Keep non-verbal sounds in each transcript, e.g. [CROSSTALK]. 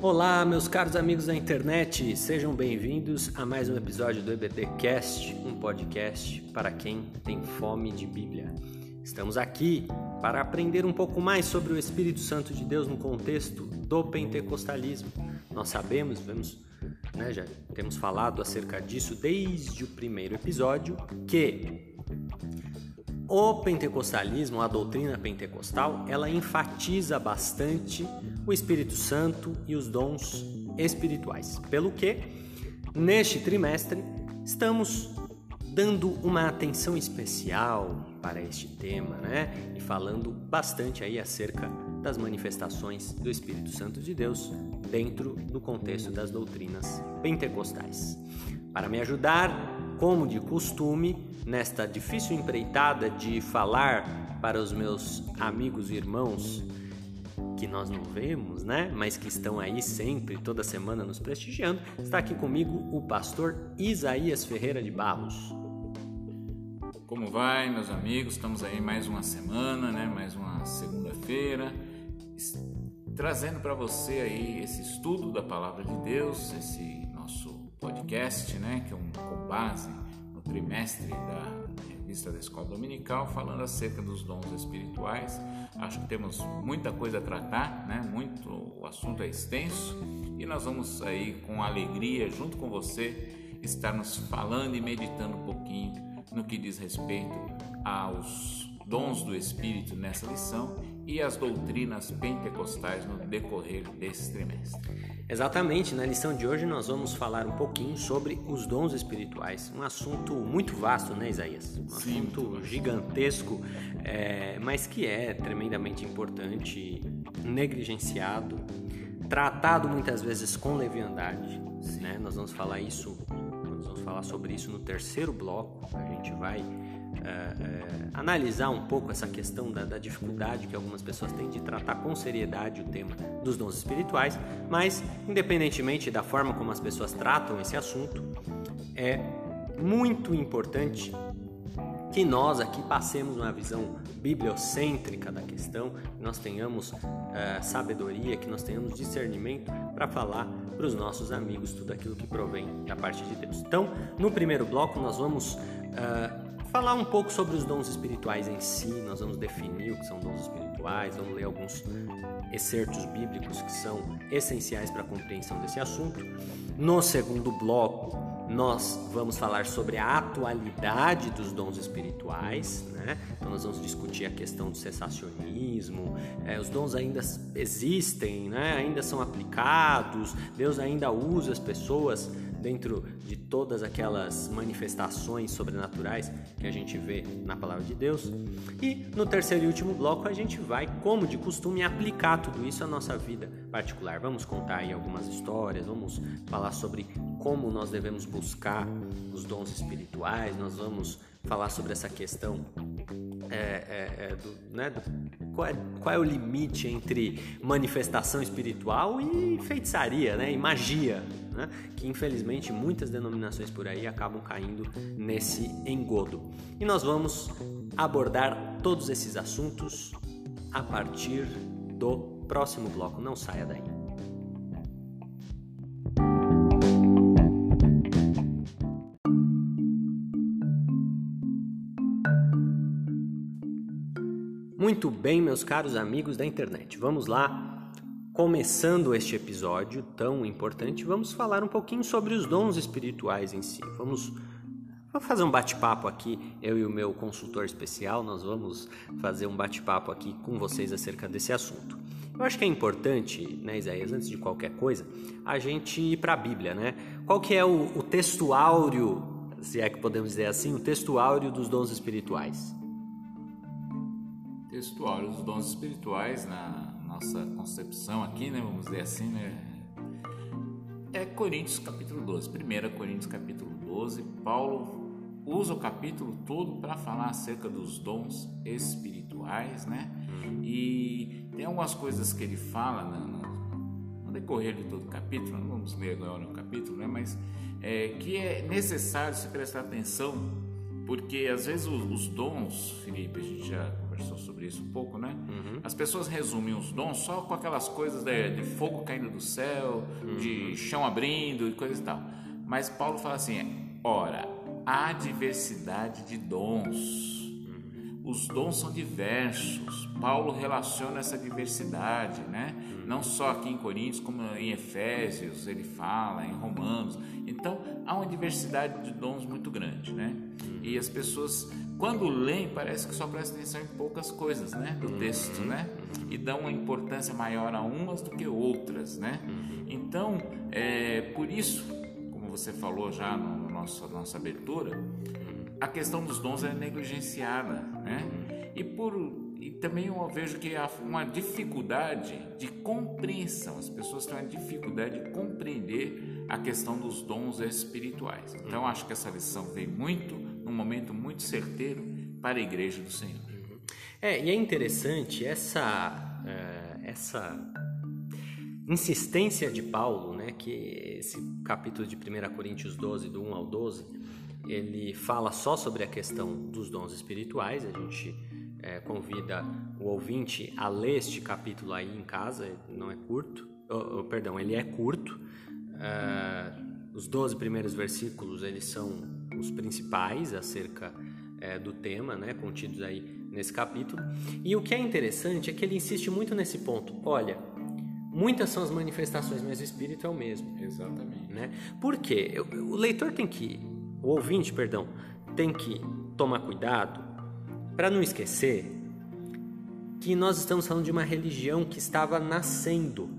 Olá, meus caros amigos da internet, sejam bem-vindos a mais um episódio do EBTcast, um podcast para quem tem fome de Bíblia. Estamos aqui para aprender um pouco mais sobre o Espírito Santo de Deus no contexto do pentecostalismo. Nós sabemos, vemos, né, já temos falado acerca disso desde o primeiro episódio, que o pentecostalismo, a doutrina pentecostal, ela enfatiza bastante o Espírito Santo e os dons espirituais. Pelo que, neste trimestre, estamos dando uma atenção especial para este tema, né? E falando bastante aí acerca das manifestações do Espírito Santo de Deus dentro do contexto das doutrinas pentecostais. Para me ajudar, como de costume, nesta difícil empreitada de falar para os meus amigos e irmãos que nós não vemos, né? Mas que estão aí sempre, toda semana nos prestigiando, está aqui comigo o pastor Isaías Ferreira de Barros. Como vai, meus amigos? Estamos aí mais uma semana, né? Mais uma segunda-feira, trazendo para você aí esse estudo da palavra de Deus, esse podcast, né? Que é um com base trimestre da revista da Escola Dominical, falando acerca dos dons espirituais. Acho que temos muita coisa a tratar, né? Muito, o assunto é extenso e nós vamos aí com alegria, junto com você, estarmos falando e meditando um pouquinho no que diz respeito aos dons do Espírito nessa lição e as doutrinas pentecostais no decorrer desse trimestre. Exatamente, na lição de hoje nós vamos falar um pouquinho sobre os dons espirituais, um assunto muito vasto, né, Isaías? Um Sim, assunto gigantesco, é, mas que é tremendamente importante, negligenciado, tratado muitas vezes com leviandade. Né? Nós vamos falar isso, nós vamos falar sobre isso no terceiro bloco. A gente vai é, é, analisar um pouco essa questão da, da, dificuldade que algumas pessoas têm de tratar com seriedade o tema dos dons espirituais, mas independentemente da forma como as pessoas tratam esse assunto, é muito importante que nós aqui passemos uma visão bibliocêntrica da questão, que nós tenhamos uh, sabedoria, que nós tenhamos discernimento para falar para os nossos amigos tudo aquilo que provém da parte de Deus. Então, no primeiro bloco, nós vamos uh, falar um pouco sobre os dons espirituais em si, nós vamos definir o que são dons espirituais, vamos ler alguns excertos bíblicos que são essenciais para a compreensão desse assunto. No segundo bloco, nós vamos falar sobre a atualidade dos dons espirituais, né? Então nós vamos discutir a questão do cessacionismo, é, os dons ainda existem, né? Ainda são aplicados, Deus ainda usa as pessoas dentro de todas aquelas manifestações sobrenaturais que a gente vê na palavra de Deus. E no terceiro e último bloco a gente vai, como de costume, aplicar tudo isso à nossa vida particular. Vamos contar aí algumas histórias, vamos falar sobre como nós devemos buscar os dons espirituais, nós vamos falar sobre essa questão é, é, é, do, né, do, qual, é, qual, é, o limite entre manifestação espiritual e feitiçaria, né, e magia, né, que infelizmente muitas denominações por aí acabam caindo nesse engodo. E nós vamos abordar todos esses assuntos a partir do próximo bloco. Não saia daí. Muito bem, meus caros amigos da internet, vamos lá. Começando este episódio tão importante, vamos falar um pouquinho sobre os dons espirituais em si. Vamos, vamos fazer um bate-papo aqui, eu e o meu consultor especial, nós vamos fazer um bate-papo aqui com vocês acerca desse assunto. Eu acho que é importante, né, Isaías, antes de qualquer coisa, a gente ir para a Bíblia, né? Qual que é o, o texto áureo, se é que podemos dizer assim, o texto áureo dos dons espirituais? Textual, os dons espirituais na nossa concepção aqui, né, vamos dizer assim, né, é Coríntios capítulo 12. 1 Coríntios capítulo 12, Paulo usa o capítulo todo para falar acerca dos dons espirituais, né? E tem algumas coisas que ele fala no, no decorrer de todo o capítulo, não vamos ler agora o capítulo, né? Mas é, que é necessário se prestar atenção Porque às vezes os, os, dons, Felipe, a gente já conversou sobre isso um pouco, né? Uhum. As pessoas resumem os dons só com aquelas coisas de, de fogo caindo do céu, uhum. de chão abrindo e coisa e tal. Mas Paulo fala assim: ora, há diversidade de dons. Uhum. Os dons são diversos. Paulo relaciona essa diversidade, né? Não só aqui em Coríntios, como em Efésios, ele fala, em Romanos. Então, há uma diversidade de dons muito grande, né? E as pessoas, quando leem, parece que só prestam atenção em poucas coisas, né? Do texto, né? E dão uma importância maior a umas do que outras, né? Então, é, por isso, como você falou já no nosso, na nossa abertura, a questão dos dons é negligenciada, né? E por e também eu vejo que há uma dificuldade de compreensão. As pessoas têm uma dificuldade de compreender a questão dos dons espirituais. Então acho que essa lição veio muito, num momento muito certeiro para a igreja do Senhor. É, e é interessante essa, é, essa insistência de Paulo, né, que esse capítulo de 1 Coríntios 12, do 1 ao 12, ele fala só sobre a questão dos dons espirituais, a gente é, convida o ouvinte a ler este capítulo aí em casa, não é curto, oh, oh, perdão, ele é curto. É, os 12 primeiros versículos eles são os principais acerca é, do tema, né, contidos aí nesse capítulo. E o que é interessante é que ele insiste muito nesse ponto. Olha, muitas são as manifestações, mas o Espírito é o mesmo. Exatamente. Né? Por quê? O leitor tem que, o ouvinte, perdão, tem que tomar cuidado para não esquecer que nós estamos falando de uma religião que estava nascendo.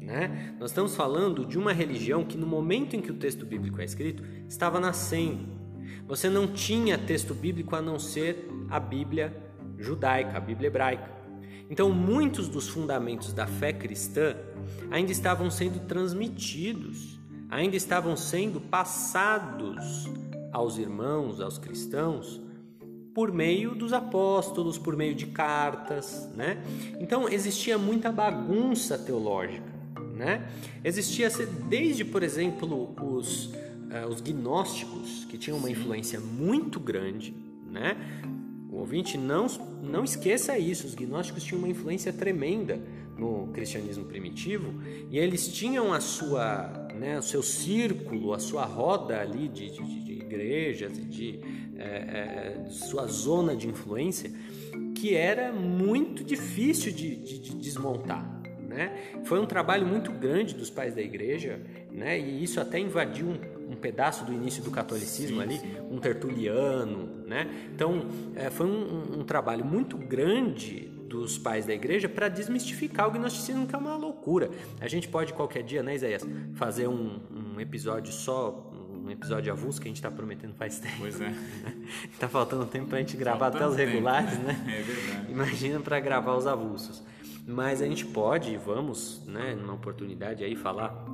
Né? Nós estamos falando de uma religião que, no momento em que o texto bíblico é escrito, estava nascendo. Você não tinha texto bíblico a não ser a Bíblia judaica, a Bíblia hebraica. Então, muitos dos fundamentos da fé cristã ainda estavam sendo transmitidos, ainda estavam sendo passados aos irmãos, aos cristãos, por meio dos apóstolos, por meio de cartas, né? Então existia muita bagunça teológica, né? Existia desde, por exemplo, os, uh, os gnósticos, que tinham uma influência muito grande, né? O ouvinte não, não esqueça isso, os gnósticos tinham uma influência tremenda no cristianismo primitivo e eles tinham a sua, né, o seu círculo, a sua roda ali de, de, de igrejas e de é, é, sua zona de influência que era muito difícil de, de, de desmontar. Né? Foi um trabalho muito grande dos pais da igreja, né? e isso até invadiu um, um pedaço do início do catolicismo sim, ali, sim. um tertuliano. Né? Então, é, foi um, um, trabalho muito grande dos pais da igreja para desmistificar o gnosticismo, que é uma loucura. A gente pode qualquer dia, né, Isaías, fazer um, um episódio só um episódio avulso que a gente está prometendo faz [LAUGHS] tempo. Pois é. [LAUGHS] tá faltando tempo para a gente gravar Faltando até os regulares, tempo, né? né? [LAUGHS] É verdade. Imagina para gravar os avulsos. Mas a gente pode, vamos, né, numa oportunidade aí falar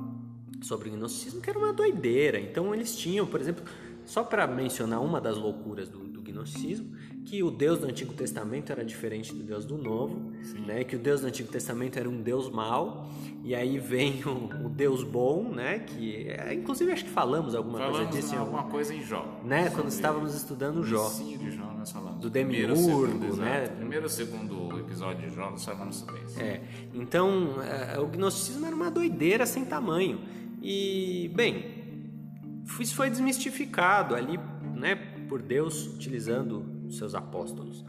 sobre o gnosticismo, que era uma doideira. Então eles tinham, por exemplo, só para mencionar uma das loucuras do, do gnosticismo, que o Deus do Antigo Testamento era diferente do Deus do Novo, né? Que o Deus do Antigo Testamento era um Deus mau e aí vem o, o Deus bom, né? Que é, inclusive acho que falamos alguma falamos coisa disso, alguma coisa em Jó, né? Quando estávamos estudando Jó, de Jó nós falamos do Demiurgo, né? Primeiro segundo episódio de Jó nós falamos sobre isso. É, então é, o gnosticismo era uma doideira sem tamanho e bem isso foi desmistificado ali, né? Por Deus utilizando seus apóstolos.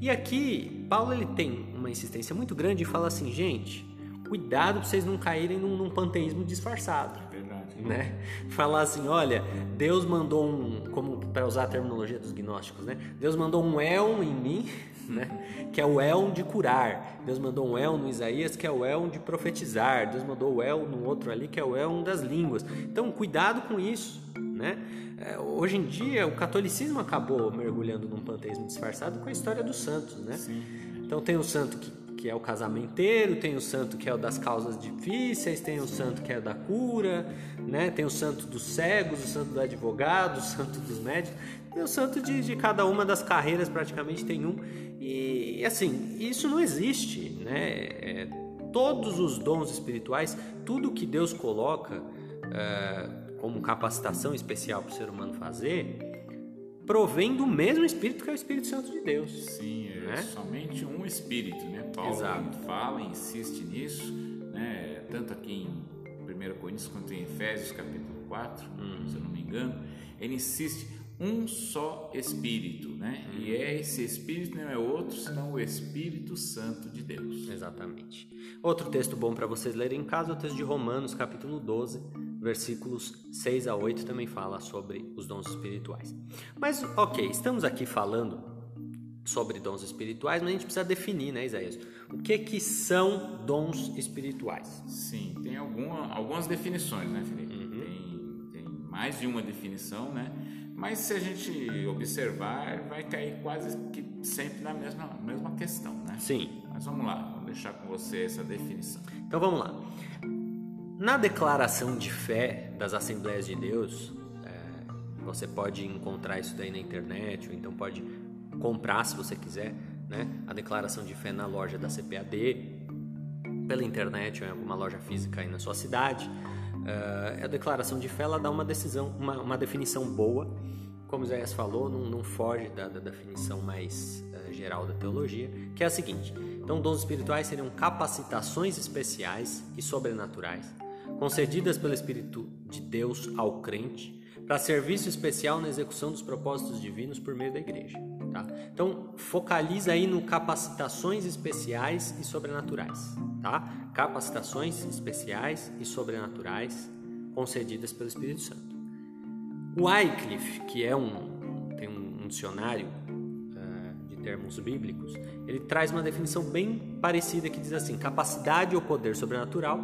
E aqui, Paulo ele tem uma insistência muito grande e fala assim, gente, cuidado para vocês não caírem num, num panteísmo disfarçado. É verdade. Né? [LAUGHS] Falar assim, olha, Deus mandou um, como para usar a terminologia dos gnósticos, né? Deus mandou um elm em mim, [LAUGHS] né? Que é o elm de curar. Deus mandou um elm no Isaías, que é o elm de profetizar. Deus mandou o elm no outro ali, que é o elm das línguas. Então, cuidado com isso, né? É, hoje em dia, o catolicismo acabou mergulhando num panteísmo disfarçado com a história dos santos, né? Sim. Então tem o santo que, que é o casamenteiro, tem o santo que é o das causas difíceis, tem o santo que é da cura, né? Tem o santo dos cegos, o santo do advogado, o santo dos médicos, tem o santo de, de cada uma das carreiras praticamente tem um. E assim, isso não existe, né? É, todos os dons espirituais, tudo que Deus coloca é, como capacitação especial para o ser humano fazer, provém do mesmo Espírito que é o Espírito Santo de Deus. Sim, é né? somente um Espírito, né? Paulo Exato. fala, insiste nisso, né? tanto aqui em 1 Coríntios quanto em Efésios capítulo 4, hum. se eu não me engano, ele insiste um só Espírito, né? Hum. E é esse Espírito não é outro senão o Espírito Santo de Deus. Exatamente. Outro texto bom para vocês lerem em casa é o texto de Romanos, capítulo 12, versículos 6 a 8 também fala sobre os dons espirituais. Mas, ok, estamos aqui falando sobre dons espirituais, mas a gente precisa definir, né, Isaías? O que que são dons espirituais? Sim, tem alguma, algumas definições, né, Felipe? Uhum. Tem, tem mais de uma definição, né? Mas se a gente observar, vai cair quase que sempre na mesma, mesma questão, né? Sim. Mas vamos lá, vou deixar com você essa definição. Então vamos lá. Na declaração de fé das Assembleias de Deus, é, você pode encontrar isso daí na internet, ou então pode comprar se você quiser, né? A declaração de fé na loja da CPAD, pela internet ou em alguma loja física aí na sua cidade. É, a declaração de fé ela dá uma decisão, uma, uma definição boa, como Isaías falou, não, não foge da, da, definição mais uh, geral da teologia, que é a seguinte: então, dons espirituais seriam capacitações especiais e sobrenaturais concedidas pelo Espírito de Deus ao crente para serviço especial na execução dos propósitos divinos por meio da igreja. Tá? Então, focaliza aí no capacitações especiais e sobrenaturais. Tá? Capacitações especiais e sobrenaturais concedidas pelo Espírito Santo. O Wycliffe, que é um, tem um, dicionário uh, de termos bíblicos, ele traz uma definição bem parecida que diz assim: capacidade ou poder sobrenatural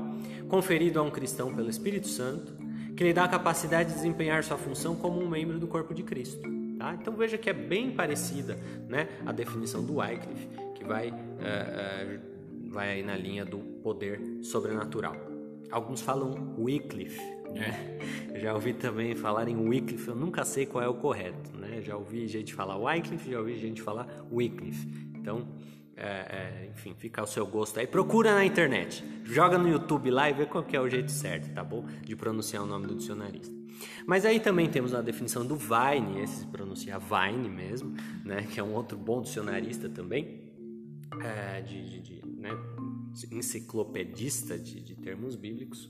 conferido a um cristão pelo Espírito Santo, que lhe dá a capacidade de desempenhar sua função como um membro do corpo de Cristo. Tá? Então veja que é bem parecida né, a definição do Wycliffe, que vai, uh, uh, vai na linha do poder sobrenatural. Alguns falam Wycliffe, né? [LAUGHS] Já ouvi também falar em Wycliffe, eu nunca sei qual é o correto, né? Já ouvi gente falar Wycliffe, já ouvi gente falar Wycliffe. Então, é, é, enfim, fica ao seu gosto aí. Procura na internet, joga no YouTube lá e vê qual é o jeito certo, tá bom? De pronunciar o nome do dicionarista. Mas aí também temos a definição do Vine, esse se pronuncia Vine mesmo, né? Que é um outro bom dicionarista também, é, de, de, de né? enciclopedista de, de termos bíblicos,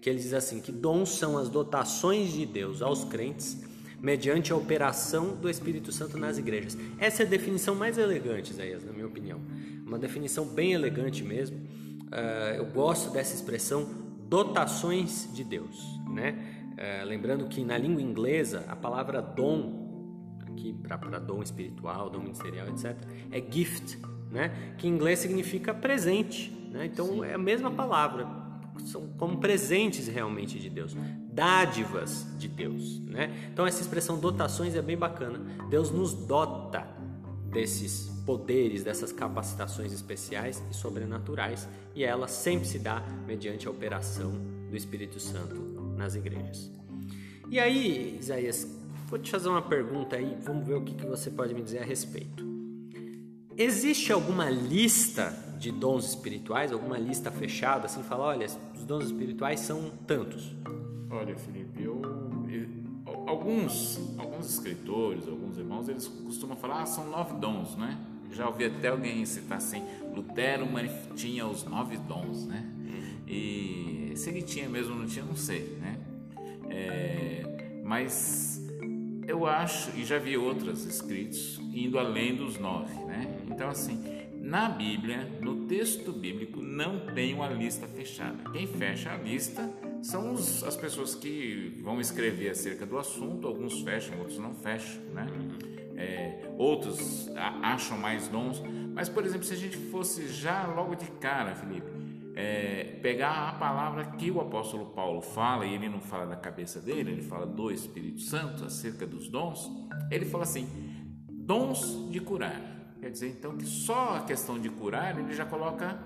que ele diz assim que dons são as dotações de Deus aos crentes mediante a operação do Espírito Santo nas igrejas. Essa é a definição mais elegante, Isaías, na minha opinião. Uma definição bem elegante mesmo. Uh, eu gosto dessa expressão dotações de Deus, né? Uh, lembrando que na língua inglesa a palavra dom, aqui para dom espiritual, dom ministerial, etc., é gift, né? Que em inglês significa presente, né? Então Sim. é a mesma palavra são como presentes realmente de Deus, dádivas de Deus, né? Então essa expressão dotações é bem bacana. Deus nos dota desses poderes, dessas capacitações especiais e sobrenaturais, e ela sempre se dá mediante a operação do Espírito Santo nas igrejas. E aí, Isaías, vou te fazer uma pergunta aí, vamos ver o que, que você pode me dizer a respeito. Existe alguma lista de dons espirituais, alguma lista fechada, assim, fala, olha, os dons espirituais são tantos? Olha, Felipe, eu, eu, alguns, alguns escritores, alguns irmãos, eles costumam falar, ah, são nove dons, né? Já ouvi até alguém citar assim, Lutero tinha os nove dons, né? E se ele tinha mesmo ou não tinha, não sei, né? É, mas eu acho, e já vi outros escritos, indo além dos nove, né? Então, assim, na Bíblia, no texto bíblico, não tem uma lista fechada. Quem fecha a lista são os, as pessoas que vão escrever acerca do assunto, alguns fecham, outros não fecham, né? É, outros acham mais dons, mas por exemplo, se a gente fosse já logo de cara, Felipe, é, pegar a palavra que o apóstolo Paulo fala, e ele não fala da cabeça dele, ele fala do Espírito Santo acerca dos dons, ele fala assim: dons de curar. Quer dizer então que só a questão de curar ele já coloca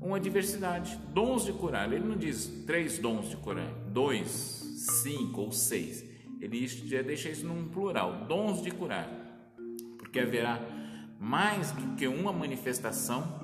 uma diversidade, dons de curar. Ele não diz três dons de curar, dois, cinco ou seis. Ele já deixa isso num plural, dons de curar, porque haverá mais do que uma manifestação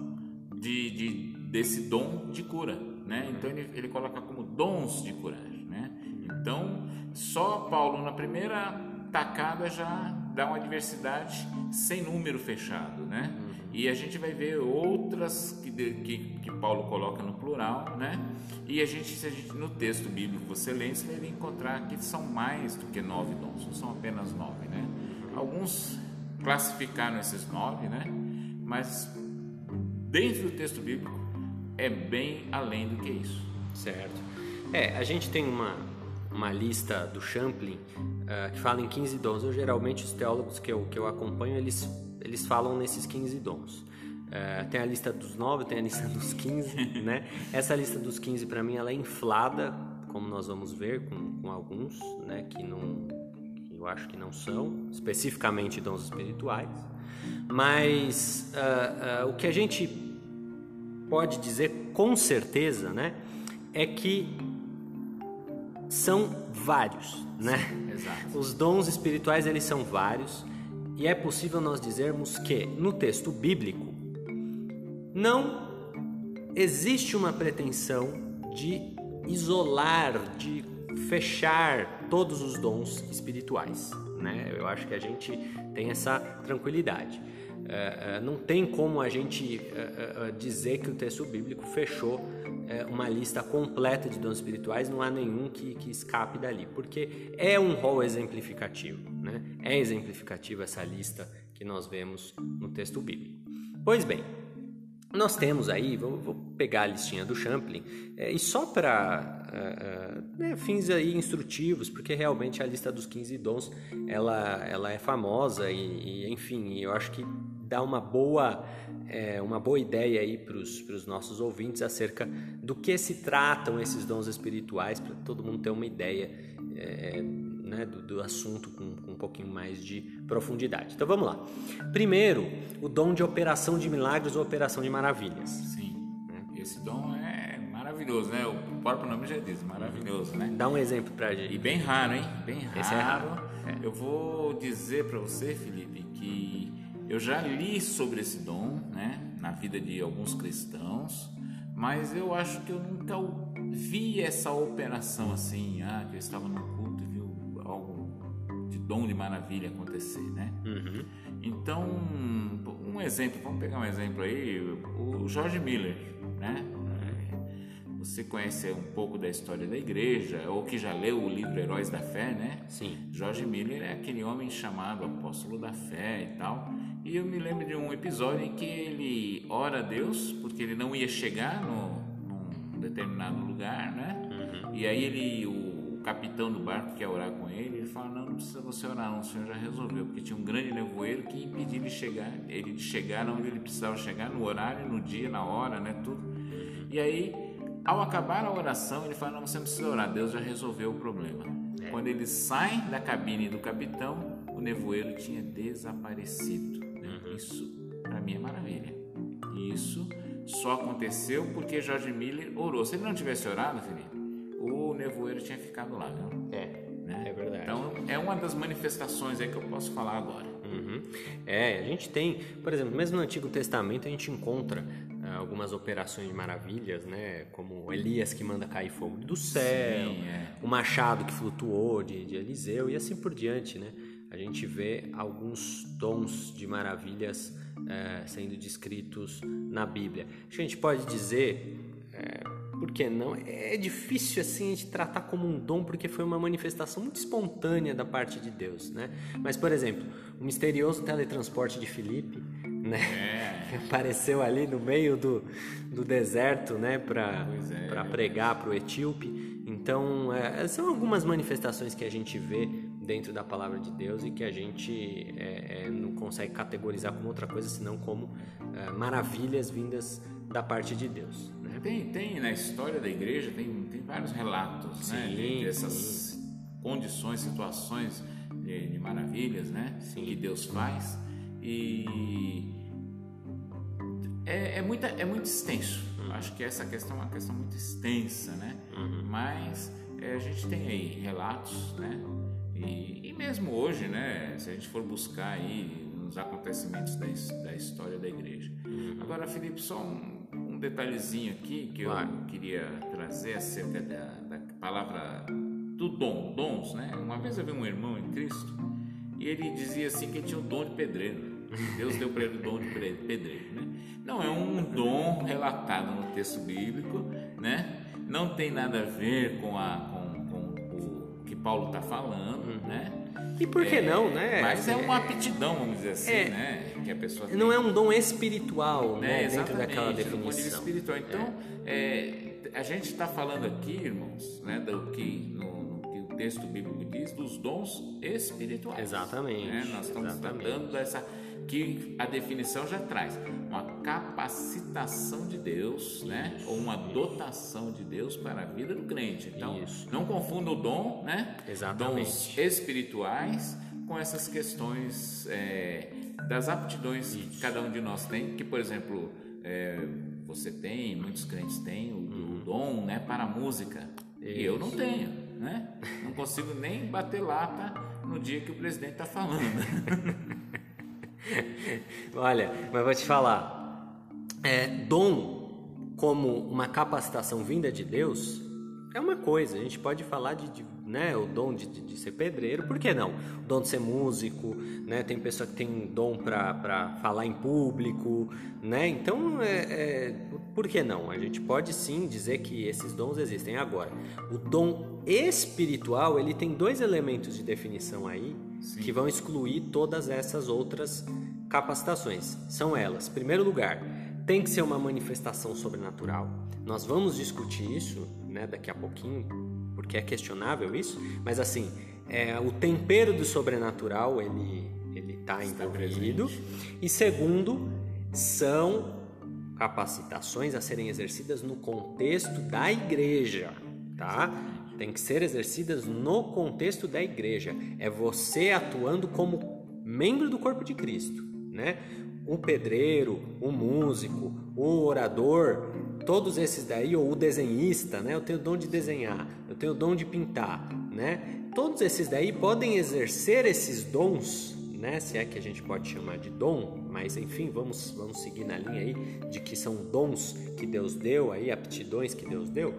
de, de desse dom de cura, né? Então ele, ele coloca como dons de curar, né? Então só Paulo na primeira tacada já dá uma diversidade sem número fechado, né? Uhum. E a gente vai ver outras que, que, que, Paulo coloca no plural, né? E a gente, se a gente no texto bíblico você lê, você vai encontrar que são mais do que nove dons, não são apenas nove, né? Alguns classificaram esses nove, né? Mas dentro do texto bíblico é bem além do que isso. Certo. É, a gente tem uma, uma lista do Champlin uh, que fala em 15 dons. Eu, geralmente, os teólogos que eu, que eu acompanho, eles, eles falam nesses 15 dons. Uh, tem a lista dos 9, tem a lista [LAUGHS] dos 15, né? Essa lista dos 15, para mim, ela é inflada, como nós vamos ver com, com alguns, né? Que não, eu acho que não são, especificamente dons espirituais. Mas uh, uh, o que a gente pode dizer com certeza, né? É que são vários, né? Exato. Os dons espirituais eles são vários e é possível nós dizermos que no texto bíblico não existe uma pretensão de isolar, de fechar todos os dons espirituais, né? Eu acho que a gente tem essa tranquilidade. Uh, uh, não tem como a gente uh, dizer que o texto bíblico fechou é, uma lista completa de dons espirituais, não há nenhum que, que escape dali, porque é um rol exemplificativo, né? é exemplificativo essa lista que nós vemos no texto bíblico. Pois bem, nós temos aí, vou, vou pegar a listinha do Champlin, é, e só para uh, uh, né, fins aí instrutivos, porque realmente a lista dos 15 dons ela, ela é famosa e, e enfim, eu acho que dá uma boa, é, uma boa ideia aí para os nossos ouvintes acerca do que se tratam esses dons espirituais, para todo mundo ter uma ideia é, né, do, do, assunto com, com, um pouquinho mais de profundidade. Então vamos lá. Primeiro, o dom de operação de milagres ou operação de maravilhas. Sim, esse dom é maravilhoso, né? O próprio nome já diz, maravilhoso, né? Dá um exemplo para gente. E bem raro, hein? Bem raro. Esse é raro. É. Eu vou dizer para você, Felipe, que eu já li sobre esse dom, né, na vida de alguns cristãos, mas eu acho que eu nunca vi essa operação assim, ah, que eu estava no dom de maravilha acontecer, né? Uhum. Então, um exemplo, vamos pegar um exemplo aí, o George Miller, né? Você conhece um pouco da história da igreja, ou que já leu o livro Heróis da Fé, né? Sim. Jorge Miller é aquele homem chamado apóstolo da fé e tal. E eu me lembro de um episódio em que ele ora a Deus, porque ele não ia chegar no, num determinado lugar, né? Uhum. E aí ele, capitão do barco quer orar com ele, ele fala, não, não precisa você orar, não, o Senhor já resolveu, porque tinha um grande nevoeiro que impedia ele de chegar, ele de chegar onde ele precisava chegar, no horário, no dia, na hora, né? Tudo. E aí ao acabar a oração, ele fala: Não, você não precisa orar, Deus já resolveu o problema. É. Quando ele sai da cabine do capitão, o nevoeiro tinha desaparecido. Uhum. Isso, para mim, é maravilha. Isso só aconteceu porque Jorge Miller orou. Se ele não tivesse orado, Felipe, o nevoeiro tinha ficado lá, viu? É, né? é verdade. Então, é uma das manifestações aí que eu posso falar agora. Uhum. É, a gente tem, por exemplo, mesmo no Antigo Testamento a gente encontra algumas operações de maravilhas, né? Como Elias que manda cair fogo do céu, Sim, é. o machado que flutuou de, de Eliseu e assim por diante, né? A gente vê alguns tons de maravilhas é, sendo descritos na Bíblia. A gente pode dizer, é, por que não? É difícil assim a gente tratar como um dom porque foi uma manifestação muito espontânea da parte de Deus, né? Mas, por exemplo, o misterioso teletransporte de Filipe né? É. [LAUGHS] Apareceu ali no meio do, do deserto, né? Para é. pregar para o etíope. Então, é, são algumas manifestações que a gente vê dentro da palavra de Deus e que a gente é, é não consegue categorizar como outra coisa senão como é, maravilhas vindas da parte de Deus. Né? Tem, tem na história da igreja tem, tem vários relatos, né? sim, né? Dessas condições, situações de, de maravilhas, né? Sim. Que Deus faz e é, é, muita, é muito extenso. Uhum. Acho que essa questão é uma questão muito extensa, né? Uhum. Mas é, a gente tem aí relatos, né? E, e, mesmo hoje, né? Se a gente for buscar aí nos acontecimentos da, da história da igreja. Uhum. Agora, Felipe, só um, um detalhezinho aqui que claro. eu queria trazer acerca da, da palavra do dom, dons, né? Uma vez eu vi um irmão em Cristo e ele dizia assim que ele tinha o dom de pedreiro. Deus deu para ele o dom de pedreiro, né? Não é um dom relatado no texto bíblico, né? Não tem nada a ver com, a, com, com o que Paulo está falando, né? E por que é, não, né? Mas é uma aptidão, vamos dizer assim, é, né? Que a pessoa tem. Não é um dom espiritual, né? É, dentro daquela definição. espiritual. Então, é. a gente está falando aqui, irmãos, né? Do que no, texto bíblico diz dos dons espirituais. Exatamente. Né? Nós estamos exatamente. tratando dessa que a definição já traz uma capacitação de Deus, né? Ou uma dotação de Deus para a vida do crente. Então, Isso. não confunda o dom, né? Exatamente. Dons espirituais com essas questões é, das aptidões Isso. que cada um de nós tem. Que, por exemplo, é, você tem, muitos crentes têm o, uhum. o dom, né, para a música. Isso. E eu não tenho, né? Não consigo nem bater lata no dia que o presidente está falando. [LAUGHS] Olha, mas vou te falar, é, dom como uma capacitação vinda de Deus é uma coisa. A gente pode falar de, de né, o dom de, de, de, ser pedreiro, por que não? O dom de ser músico, né? Tem pessoa que tem dom para falar em público, né? Então, é, é, por que não? A gente pode sim dizer que esses dons existem. Agora, o dom espiritual ele tem dois elementos de definição aí sim. que vão excluir todas essas outras capacitações. São elas, em primeiro lugar, tem que ser uma manifestação sobrenatural. Nós vamos discutir isso né, daqui a pouquinho, porque é questionável isso, mas assim, é, o tempero do sobrenatural ele ele está envolvido. E segundo, são capacitações a serem exercidas no contexto da igreja, tá? Tem que ser exercidas no contexto da igreja. É você atuando como membro do corpo de Cristo, né? O pedreiro, o músico, o orador, todos esses daí, ou o desenhista, né? Eu tenho o dom de desenhar, eu tenho o dom de pintar, né? Todos esses daí podem exercer esses dons, né? Se é que a gente pode chamar de dom, mas enfim, vamos, vamos seguir na linha aí de que são dons que Deus deu, aí aptidões que Deus deu.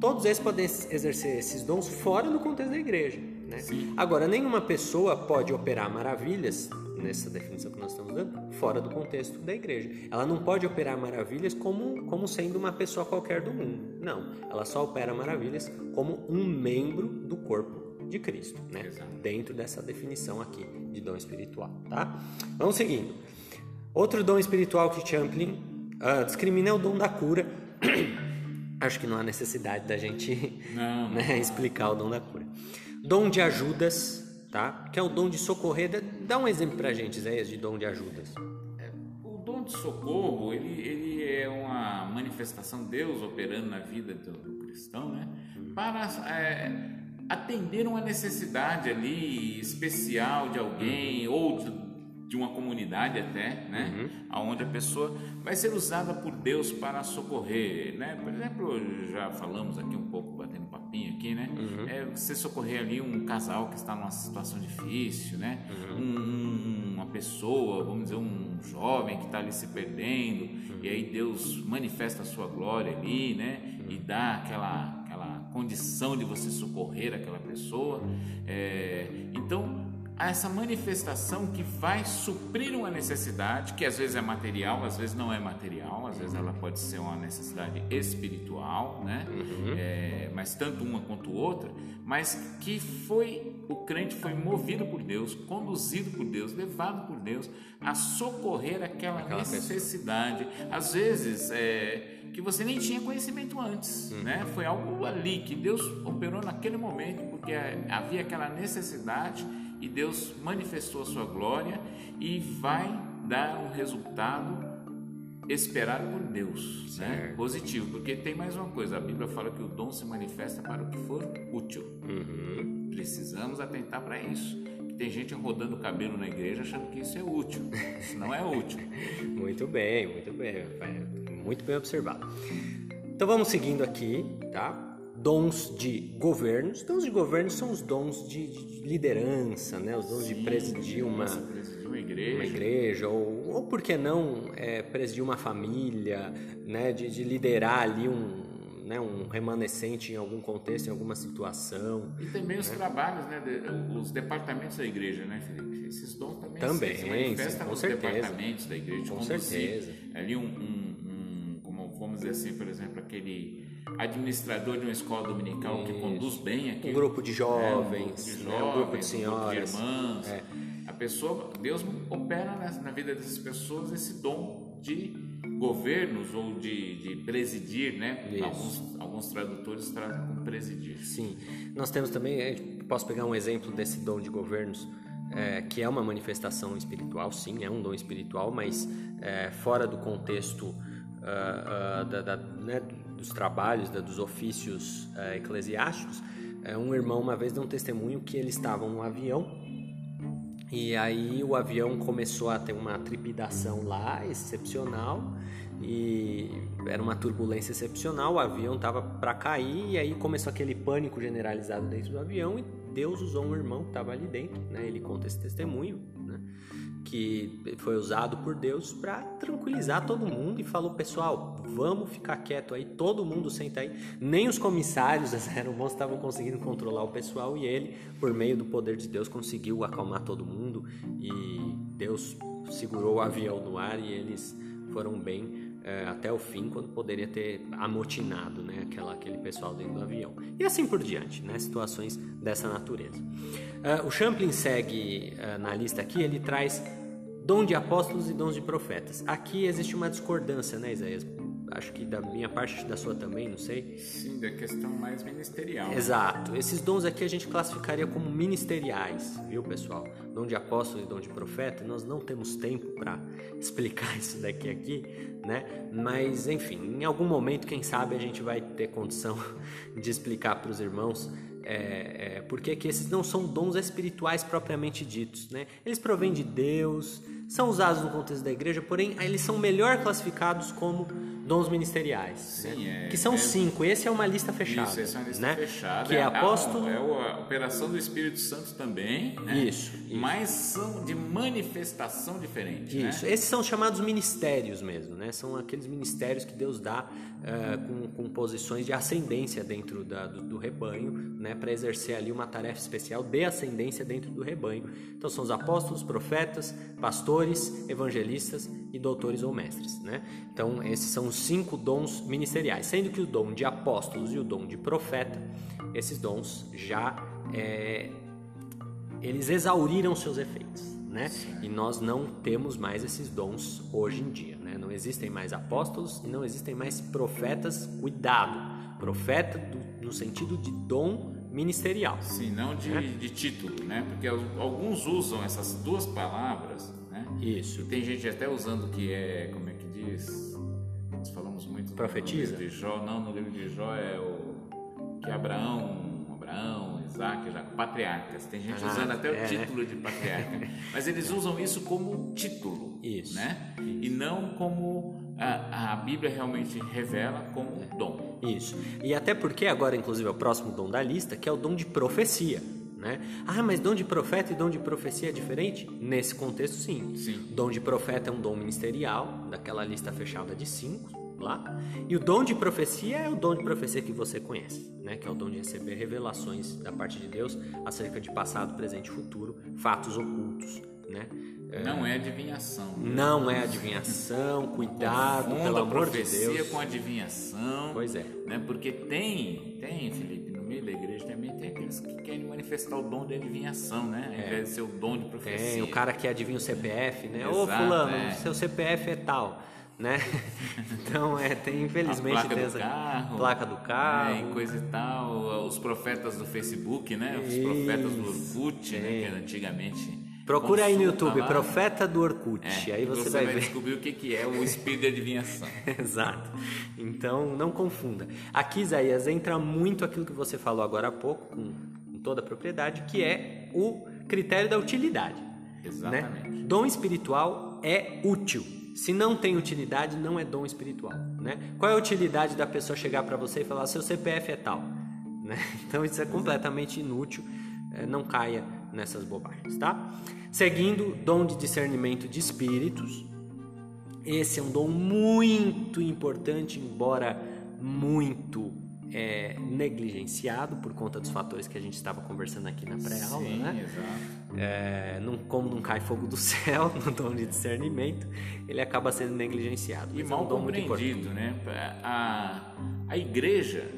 Todos eles podem exercer esses dons fora do contexto da igreja. Né? Agora, nenhuma pessoa pode operar maravilhas, nessa definição que nós estamos dando, fora do contexto da igreja. Ela não pode operar maravilhas como, como sendo uma pessoa qualquer do mundo. Não. Ela só opera maravilhas como um membro do corpo de Cristo, né? Dentro dessa definição aqui de dom espiritual, tá? Vamos seguindo. Outro dom espiritual que Champlin uh, discrimina é o dom da cura. [COUGHS] Acho que não há necessidade da gente não, [LAUGHS] né, não. explicar o dom da cura. Dom de ajudas, tá? Que é o dom de socorrer. Dá um exemplo pra gente, Zé, de dom de ajudas. É, o dom de socorro, ele, ele é uma manifestação de Deus operando na vida do, do cristão, né? Para é, atender uma necessidade ali especial de alguém ou de de uma comunidade até, né? Uhum. Onde a pessoa vai ser usada por Deus para socorrer, né? Por exemplo, já falamos aqui um pouco, aqui, né? Uhum. É você socorrer ali um casal que está numa situação difícil, né? Uhum. Um, uma pessoa, vamos dizer, um jovem que está ali se perdendo, uhum. e aí Deus manifesta a sua glória ali, né? E dá aquela, aquela condição de você socorrer aquela pessoa. É, então, a essa manifestação que vai suprir uma necessidade, que às vezes é material, às vezes não é material, às vezes ela pode ser uma necessidade espiritual, né? Uhum. É, mas tanto uma quanto outra, mas que foi o crente foi movido por Deus, conduzido por Deus, levado por Deus a socorrer aquela, aquela necessidade, pessoa. às vezes é, que você nem tinha conhecimento antes, uhum. né? Foi algo ali que Deus operou naquele momento porque havia aquela necessidade e Deus manifestou a sua glória e vai dar um resultado esperado por Deus, né? positivo, porque tem mais uma coisa, a Bíblia fala que o dom se manifesta para o que for útil. Uhum. Precisamos atentar para isso. Tem gente rodando o cabelo na igreja achando que isso é útil. Isso não é útil. [LAUGHS] muito bem, muito bem. Muito bem observado. Então vamos seguindo aqui, tá? Dons de governos. Dons de governo são os dons de, de liderança, né? os dons Sim, de presidir uma, presidir uma igreja, uma igreja ou, ou por que não é, presidir uma família, né? de, de liderar ali um, né, um remanescente em algum contexto, em alguma situação. E também os né? trabalhos, né, de, os departamentos da igreja, né, Felipe? Esses dons também, também se manifestam nos certeza. departamentos da igreja. Com certeza. Ali um, um, um, como vamos dizer assim, por exemplo, aquele administrador de uma escola dominical Isso. que conduz bem aqui. Um grupo de jovens, é, um grupo de, jovens, né, um grupo de senhoras. Um grupo de irmãs. É. A pessoa, Deus opera na, vida dessas pessoas esse dom de governos ou de, de presidir, né? Alguns, alguns tradutores trazem como presidir. Sim. Nós temos também, posso pegar um exemplo desse dom de governos, é, que é uma manifestação espiritual, sim, é um dom espiritual, mas é, fora do contexto uh, uh, da, da, né, dos trabalhos, da, dos ofícios uh, eclesiásticos. É, um irmão uma vez deu um testemunho que eles estavam no avião e aí o avião começou a ter uma trepidação lá, excepcional, e era uma turbulência excepcional, o avião estava para cair, e aí começou aquele pânico generalizado dentro do avião, e Deus usou um irmão que estava ali dentro, né? ele conta esse testemunho, né? Que foi usado por Deus para tranquilizar todo mundo e falou: pessoal, vamos ficar quieto aí, todo mundo senta aí. Nem os comissários das aeromoças estavam conseguindo controlar o pessoal e ele, por meio do poder de Deus, conseguiu acalmar todo mundo e Deus segurou o avião no ar e eles foram bem é, até o fim, quando poderia ter amotinado né, aquela, aquele pessoal dentro do avião. E assim por diante, né, situações dessa natureza. Uh, o Champlin segue uh, na lista aqui, ele traz dom de apóstolos e dons de profetas. Aqui existe uma discordância, né, Isaías? Acho que da minha parte, da sua também, não sei. Sim, da questão mais ministerial. Exato. Esses dons aqui a gente classificaria como ministeriais, viu, pessoal? Dom de apóstolo e dom de profeta. Nós não temos tempo para [LAUGHS] explicar isso daqui aqui, né? Mas, enfim, em algum momento, quem sabe, a gente vai ter condição [LAUGHS] de explicar para os irmãos é, é, porque que esses não são dons espirituais propriamente ditos, né? Eles provêm de Deus, são usados no contexto da igreja, porém eles são melhor classificados como dons ministeriais, Sim, né? é, que são é, cinco. Esse é uma lista fechada, isso, essa é uma lista né? fechada. Que é, apóstolo, é a operação do Espírito Santo também, né? isso, isso, mas são de manifestação diferente, né? isso. Né? Esses são chamados ministérios mesmo, né? São aqueles ministérios que Deus dá uh, com, com, posições de ascendência dentro da, do, do rebanho, né? Para exercer ali uma tarefa especial de ascendência dentro do rebanho. Então são os apóstolos, profetas, pastores, evangelistas e doutores ou mestres, né? Então esses são os cinco dons ministeriais, sendo que o dom de apóstolos e o dom de profeta, esses dons já é, eles exauriram seus efeitos, né? E nós não temos mais esses dons hoje em dia? Não existem mais apóstolos e não existem mais profetas. Cuidado, profeta do, no sentido de dom ministerial. Sim, não de, né? de título, né? Porque alguns usam essas duas palavras, né? Isso. E tem gente até usando que é, como é que diz? Nós falamos muito Profetiza? no livro de Jó, não, no livro de Jó é o que Abraão, Abraão, Isaac, Jacob, patriarcas. Tem gente ah, usando até é, o né? título de patriarca. Mas eles usam isso como título, isso. né? E não como a, a Bíblia realmente revela como dom. Isso. E até porque agora, inclusive, é o próximo dom da lista, que é o dom de profecia. Né? Ah, mas dom de profeta e dom de profecia é diferente? Nesse contexto, sim. sim. Dom de profeta é um dom ministerial, daquela lista fechada de cinco lá. E o dom de profecia é o dom de profecia que você conhece, né? que é o dom de receber revelações da parte de Deus acerca de passado, presente e futuro, fatos ocultos. Né? Não é adivinhação. Não é adivinhação, [LAUGHS] cuidado, pelo amor de Deus. com adivinhação. Pois é. Né? Porque tem, tem, Felipe, no meio da igreja também tem aqueles que querem manifestar o dom de adivinhação, né? Ao é. invés de ser o dom de profecia. Tem o cara que adivinha o CPF, né? Ô fulano, é. seu CPF é tal. Né? [LAUGHS] Então, é, tem infelizmente a placa tem do carro, placa do carro, né? e coisa e tal, os profetas do Facebook, né? Os Isso, profetas do Orkut, né? Que antigamente Procura aí no YouTube, lá. Profeta do Orkut. É, aí você, você vai, vai ver. descobrir o que, que é o espírito de adivinhação. [LAUGHS] Exato. Então, não confunda. Aqui, Isaías, entra muito aquilo que você falou agora há pouco, com, com toda a propriedade, que é o critério da utilidade. Exatamente. Né? Dom espiritual é útil. Se não tem utilidade, não é dom espiritual. Né? Qual é a utilidade da pessoa chegar para você e falar seu CPF é tal? Né? [LAUGHS] Então, isso é completamente inútil. É, não caia nessas bobagens, tá? Seguindo, dom de discernimento de espíritos. Esse é um dom muito importante, embora muito é, negligenciado por conta dos fatores que a gente estava conversando aqui na pré-aula, né? Exato. É, não, como não cai fogo do [LAUGHS] céu no dom de discernimento, ele acaba sendo negligenciado. E mal é um compreendido, né? A, a igreja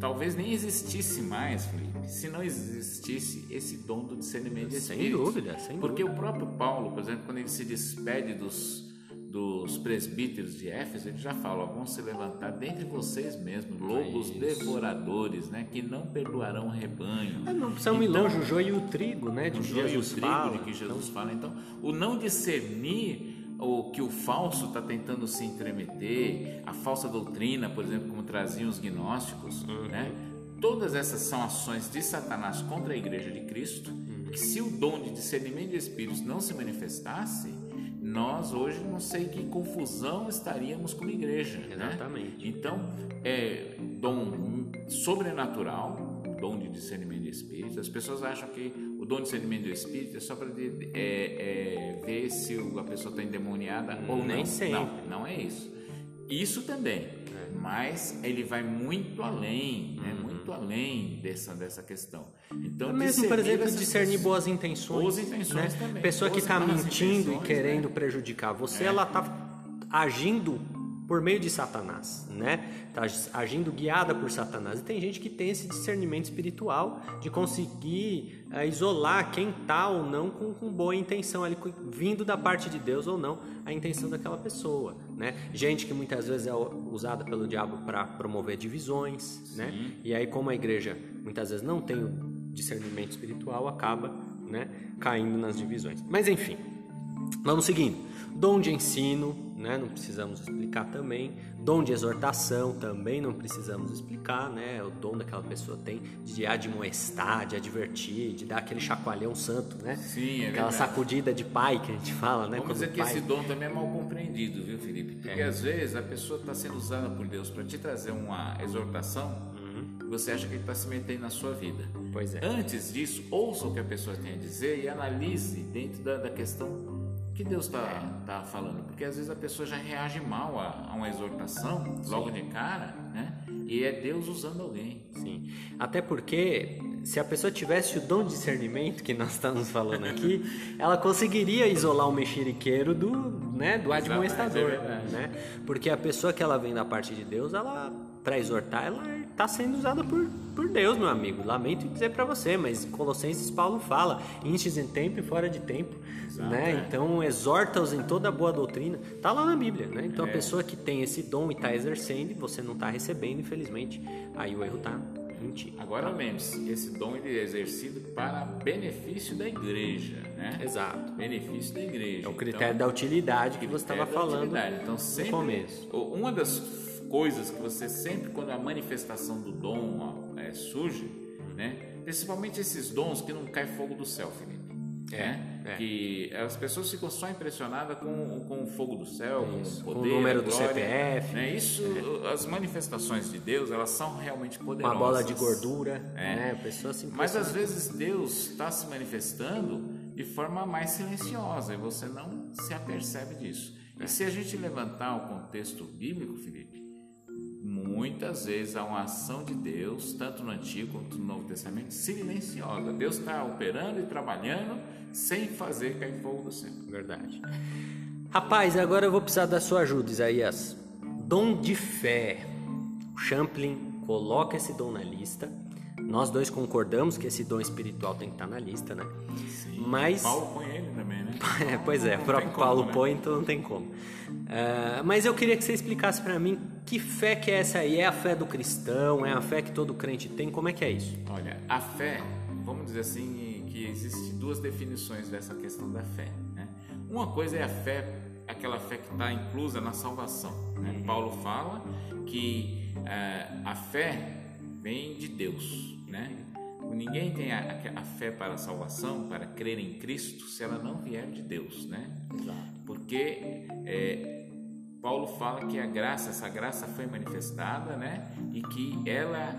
talvez nem existisse mais, Felipe, se não existisse esse dom do discernimento de espírito. Sem dúvida, sem Porque dúvida. o próprio Paulo, por exemplo, quando ele se despede dos dos presbíteros de Éfeso, ele já fala: vão se levantar dentre vocês mesmos, lobos Isso. devoradores, né, que não perdoarão o rebanho. É, não precisamos ir Então, longe, o joio e o trigo, né? De o joio e o Jesus trigo fala. de que Jesus fala. Então, o não discernir o que o falso está tentando se entremeter, a falsa doutrina, por exemplo, como traziam os gnósticos, Uhum. né? Todas essas são ações de Satanás contra a igreja de Cristo, Uhum. que se o dom de discernimento de espíritos não se manifestasse, nós hoje não sei que confusão estaríamos como igreja. né? Exatamente. Então, é dom sobrenatural, dom de discernimento de espírito. As pessoas acham que o dom de discernimento do espírito é só para é, é, ver se a pessoa está endemoniada ou Nem não. sempre. Não, não é isso. Isso também, mas ele vai muito além, né? muito além dessa, dessa questão. Então, Mesmo, por discernir exemplo, discernir boas intenções. Boas intenções né? também. Pessoa que Boas está e más mentindo e querendo né? prejudicar você, É. ela está agindo por meio de Satanás, né? Tá agindo guiada por Satanás. E tem gente que tem esse discernimento espiritual de conseguir eh, isolar quem tá ou não com, com boa intenção ali, vindo da parte de Deus ou não, a intenção daquela pessoa, né? Gente que muitas vezes é usada pelo diabo para promover divisões, né? E aí como a igreja muitas vezes não tem o discernimento espiritual, acaba, né, caindo nas divisões. Mas enfim, Vamos seguindo. Dom de ensino, né? Não precisamos explicar também. Dom de exortação também não precisamos explicar, né? O dom daquela pessoa tem de admoestar, de advertir, de dar aquele chacoalhão santo, né? Sim, é Aquela verdade. sacudida de pai que a gente fala, né? Vamos Quando dizer que pai... esse dom também é mal compreendido, viu, Felipe? Porque É. às vezes a pessoa está sendo usada por Deus para te trazer uma exortação e você acha que ele está se metendo na sua vida. Uhum. Pois é. Antes disso, ouça o que a pessoa tem a dizer e analise dentro da, da questão que Deus está É. tá falando. Porque às vezes a pessoa já reage mal a, a uma exortação logo de cara, né? E é Deus usando alguém. Sim. Até porque se a pessoa tivesse o dom de discernimento que nós estamos falando aqui, [LAUGHS] ela conseguiria isolar o mexeriqueiro do, né, do Exatamente, admoestador, é né? Porque a pessoa que ela vem da parte de Deus, ela para exortar, ela está sendo usada por, por Deus, meu amigo. Lamento dizer para você, mas Colossenses Paulo fala, inches em tempo e fora de tempo, Exato, né? é. Então exorta-os em toda a boa doutrina. Tá lá na Bíblia, né? Então a É. pessoa que tem esse dom e está exercendo, você não está recebendo, infelizmente, aí o erro tá em ti. Agora lembre-se, esse dom ele é exercido para benefício da igreja, né? Exato. Benefício da igreja. É o critério Então, da utilidade que você estava falando utilidade. Então, no sempre, começo. Uma das coisas que você sempre, quando a manifestação do dom ó, é, surge, né? Principalmente esses dons que não cai fogo do céu, Felipe. É, né? é. Que as pessoas ficam só impressionadas com, com o fogo do céu, Isso, com o com o poder, número a do glória, CPF. Né? Isso, as manifestações de Deus, elas são realmente poderosas. a bola de gordura, É. né? A pessoa se Mas às vezes Deus está se manifestando de forma mais silenciosa e você não se apercebe disso. E se a gente levantar o contexto bíblico, Felipe, muitas vezes há uma ação de Deus, tanto no Antigo quanto no Novo Testamento, silenciosa. Deus está operando e trabalhando sem fazer cair fogo do céu. Verdade. Rapaz, agora eu vou precisar da sua ajuda, Isaías. Dom de fé. O Champlin coloca esse dom na lista. Nós dois concordamos que esse dom espiritual tem que estar na lista, né? Mas Paulo também, né? [LAUGHS] É, pois é, o próprio como, Paulo né? põe, então não tem como. Ah, mas eu queria que você explicasse para mim que fé que é essa aí? É a fé do cristão? É a fé que todo crente tem? Como é que é isso? Olha, a fé, vamos dizer assim, que existem duas definições dessa questão da fé. Né? Uma coisa é a fé, aquela fé que está inclusa na salvação. né? Paulo fala que eh, a fé vem de Deus. Né? Ninguém tem a, a fé para a salvação, para crer em Cristo, se ela não vier de Deus. Né? Porque eh, Paulo fala que a graça, essa graça foi manifestada, né? E que ela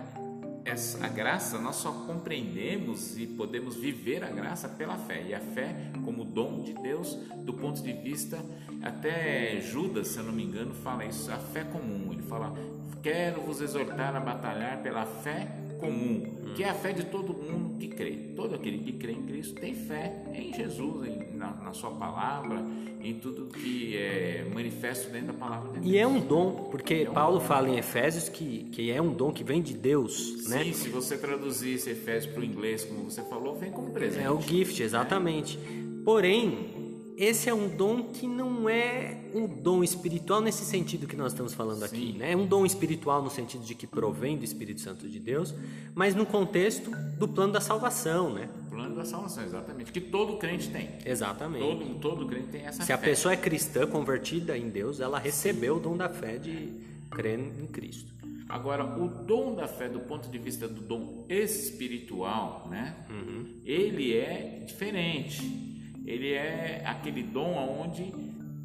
essa, a graça nós só compreendemos e podemos viver a graça pela fé. E a fé como dom de Deus, do ponto de vista, até Judas, se eu não me engano, fala isso, a fé comum. Ele fala: Quero vos exortar a batalhar pela fé comum, que é a fé de todo mundo que crê. Todo aquele que crê em Cristo tem fé em Jesus, em, na, na, Sua palavra, em tudo que é manifesto dentro da palavra de Deus. E é um dom, porque é um Paulo dom. fala em Efésios que, que é um dom que vem de Deus, Sim, né? Sim, se você traduzisse Efésios para o inglês, como você falou, vem como presente. É o gift, exatamente. É. Porém, esse é um dom que não é um dom espiritual nesse sentido que nós estamos falando Sim. aqui, né? É um dom espiritual no sentido de que provém do Espírito Santo de Deus, mas no contexto do plano da salvação, né? Plano da salvação, exatamente, que todo crente tem. Exatamente. Todo, todo crente tem essa Se fé. a pessoa é cristã, convertida em Deus, ela recebeu o dom da fé de crer em Cristo. Agora, o dom da fé, do ponto de vista do dom espiritual, né? Uhum. Ele é diferente ele é aquele dom onde,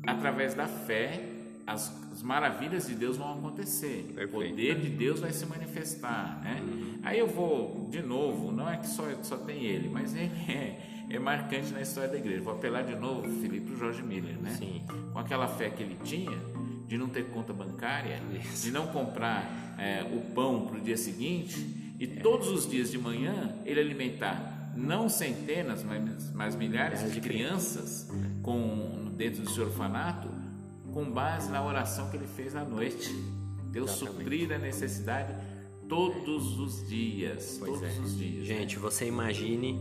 através da fé, as, as maravilhas de Deus vão acontecer. Perfeito. O poder de Deus vai se manifestar. Né? Uhum. Aí eu vou, de novo, não é que só, só tem ele, mas ele é, é marcante na história da igreja. Vou apelar de novo, Felipe, o Jorge Miller. Né? Sim. Com aquela fé que ele tinha, de não ter conta bancária, Isso. de não comprar é, o pão para o dia seguinte, e é. todos os dias de manhã ele alimentar não centenas, mas, mas milhares de crianças com, dentro do seu orfanato, com base na oração que ele fez à noite. Deus Exatamente. suprir a necessidade todos os dias. Pois todos é. os dias. Gente, né? você imagine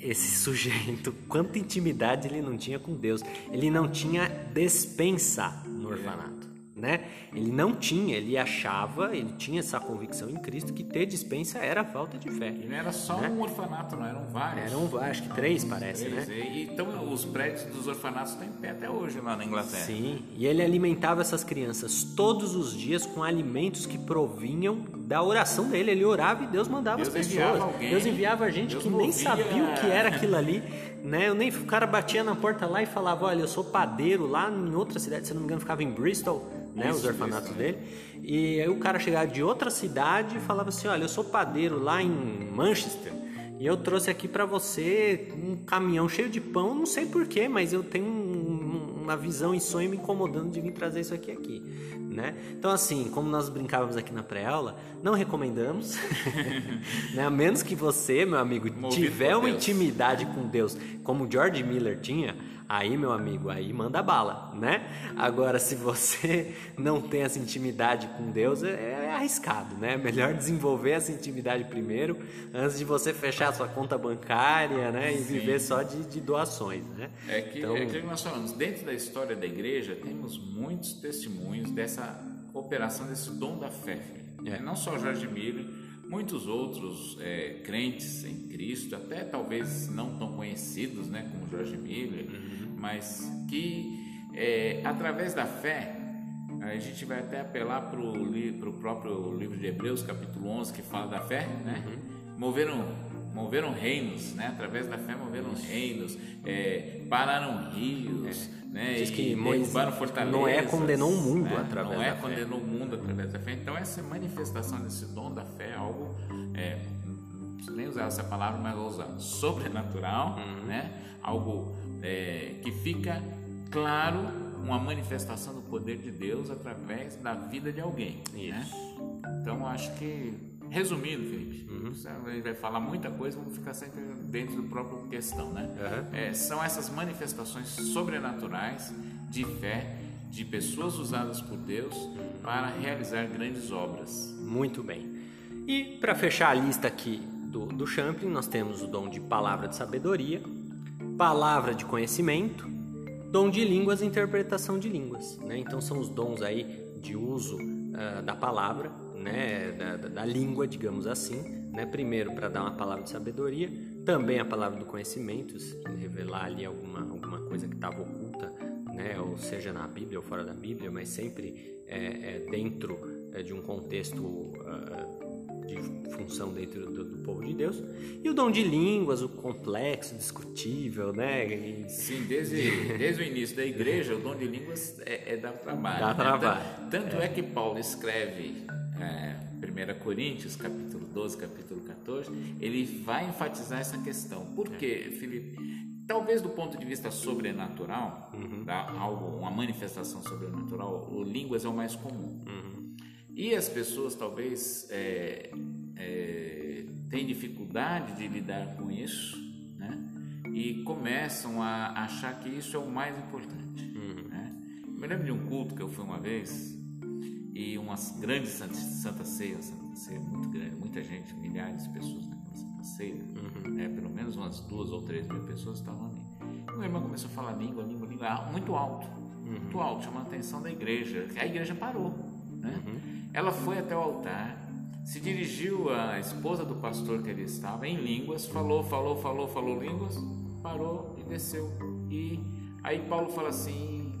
esse [LAUGHS] sujeito, quanta intimidade ele não tinha com Deus. Ele não tinha despensa no orfanato né? Ele não tinha, ele achava, ele tinha essa convicção em Cristo que ter dispensa era falta de fé. E não era só né? um orfanato, não, eram vários. Eram, acho que três, parece, três, né? E, então os prédios dos orfanatos estão em pé até hoje lá na Inglaterra. Sim, e ele alimentava essas crianças todos os dias com alimentos que provinham da oração dele. Ele orava e Deus mandava Deus as pessoas. Alguém, Deus enviava gente Deus que nem sabia o que era aquilo ali. Né? Eu nem, o cara batia na porta lá e falava: Olha, eu sou padeiro lá em outra cidade, se não me engano, ficava em Bristol né, isso, os orfanatos isso, dele. E aí o cara chegava de outra cidade e falava assim: Olha, eu sou padeiro lá em Manchester e eu trouxe aqui para você um caminhão cheio de pão. Não sei porquê, mas eu tenho um, uma visão e sonho me incomodando de vir trazer isso aqui aqui. Né? Então, assim, como nós brincávamos aqui na pré-aula, não recomendamos, [LAUGHS] né? a menos que você, meu amigo, Movido tiver uma Deus. intimidade com Deus, como George Miller tinha, Aí, meu amigo, aí manda bala, né? Agora, se você [LAUGHS] não tem essa intimidade com Deus, é, é arriscado, né? Melhor desenvolver essa intimidade primeiro, antes de você fechar a sua conta bancária, né? E Sim. viver só de, de, doações, né? É que, então... é que nós falamos, dentro da história da igreja, temos muitos testemunhos dessa operação, desse dom da fé. É. Não só Jorge Miller, muitos outros é, crentes em Cristo, até talvez não tão conhecidos, né? Como Jorge Miller. Uhum mas que é, através da fé, a gente vai até apelar para o próprio livro de Hebreus, capítulo 11, que fala da fé, né? Uhum. Moveram, moveram reinos, né? Através da fé moveram Isso. reinos, é, pararam rios, é. né? Diz que derrubaram fortalezas. Noé condenou o mundo né? através Noé da fé. condenou o mundo através da fé. Então essa manifestação desse dom da fé é algo, é, nem usar essa palavra, mas vou usar, sobrenatural, uhum. né? Algo é, que fica claro uma manifestação do poder de Deus através da vida de alguém. Né? Então acho que, resumindo, Felipe, uhum. a gente vai falar muita coisa, vamos ficar sempre dentro do próprio questão, né? Uhum. É, são essas manifestações sobrenaturais de fé de pessoas usadas por Deus para realizar grandes obras. Muito bem. E para fechar a lista aqui do, do Champlin, nós temos o dom de palavra de sabedoria, palavra de conhecimento, dom de línguas e interpretação de línguas. Né? Então são os dons aí de uso uh, da palavra, né? Da, da, língua, digamos assim. Né? Primeiro para dar uma palavra de sabedoria, também a palavra do conhecimento, revelar ali alguma, alguma coisa que estava oculta, né? ou seja na Bíblia ou fora da Bíblia, mas sempre é, é dentro é, de um contexto uh, de função dentro do, do, povo de Deus. E o dom de línguas, o complexo, discutível, né? E, Sim, desde, [LAUGHS] desde o início da igreja, o dom de línguas é, é dar trabalho. Dá né? trabalho. Tanto é. é. que Paulo escreve, é, 1 Coríntios, capítulo 12, capítulo 14, ele vai enfatizar essa questão. Por quê, Felipe? Talvez do ponto de vista sobrenatural, uhum. tá? algo, uma manifestação sobrenatural, o línguas é o mais comum. Uhum. E as pessoas talvez é, é, têm dificuldade de lidar com isso, né? E começam a achar que isso é o mais importante. Uhum. Né? Eu me lembro de um culto que eu fui uma vez e uma grande Santa, Ceia, Santa Ceia muito grande, muita gente, milhares de pessoas naquela Santa Ceia, uhum. né? pelo menos umas duas ou três mil pessoas estavam ali. E meu irmão começou a falar língua, língua, língua, ah, muito alto, uhum. muito alto, chamando a atenção da igreja. A igreja parou, né? Uhum. Ela foi até o altar, se dirigiu à esposa do pastor que ele estava em línguas, falou, falou, falou, falou línguas, parou e desceu. E aí Paulo fala assim,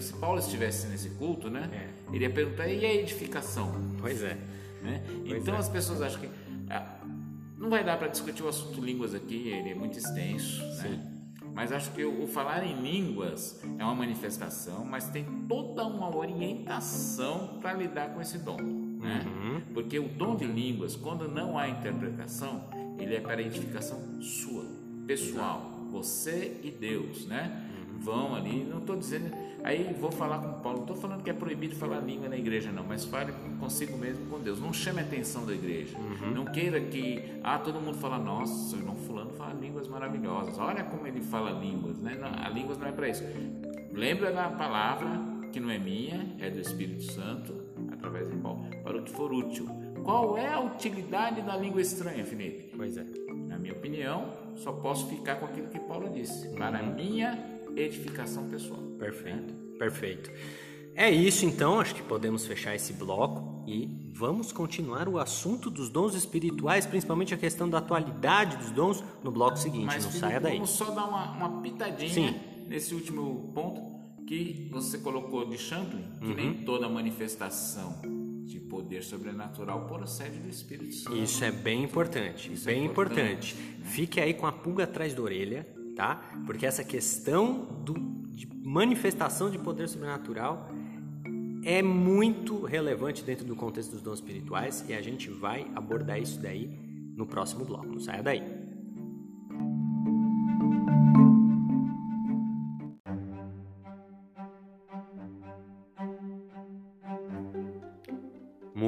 se Paulo estivesse nesse culto, né? É. Ele ia perguntar, e a edificação? Pois é. Né? Pois então é. as pessoas acham que ah, não vai dar para discutir o assunto línguas aqui, ele é muito extenso, né? Sim. né? Mas acho que o, o falar em línguas é uma manifestação, mas tem toda uma orientação para lidar com esse dom. Né? Uhum. Porque o dom de línguas, quando não há interpretação, ele é para edificação sua, pessoal, você e Deus, né? Vão ali, não estou dizendo Aí vou falar com Paulo, não estou falando que é proibido falar língua na igreja, não, mas fale consigo mesmo com Deus. Não chame a atenção da igreja. Uhum. Não queira que, ah, todo mundo fala, nossa, o irmão fulano fala línguas maravilhosas. Olha como ele fala línguas, né? Não, a línguas não é para isso. Lembra da palavra que não é minha, é do Espírito Santo, através de Paulo, para o que for útil. Qual é a utilidade da língua estranha, Felipe? Pois é. Na minha opinião, só posso ficar com aquilo que Paulo disse. Para uhum. minha edificação pessoal. Perfeito, perfeito. É isso então, acho que podemos fechar esse bloco e vamos continuar o assunto dos dons espirituais, principalmente a questão da atualidade dos dons no bloco seguinte. Mas, não Felipe, saia daí. Vamos só dar uma, uma pitadinha Sim. nesse último ponto que você colocou de Champlin, que uhum. nem toda manifestação de poder sobrenatural procede do Espírito Santo. Isso é bem importante, Isso é bem é importante. importante. Né? Fique aí com a pulga atrás da orelha tá? Porque essa questão do, de manifestação de poder sobrenatural é muito relevante dentro do contexto dos dons espirituais e a gente vai abordar isso daí no próximo bloco. Não saia daí.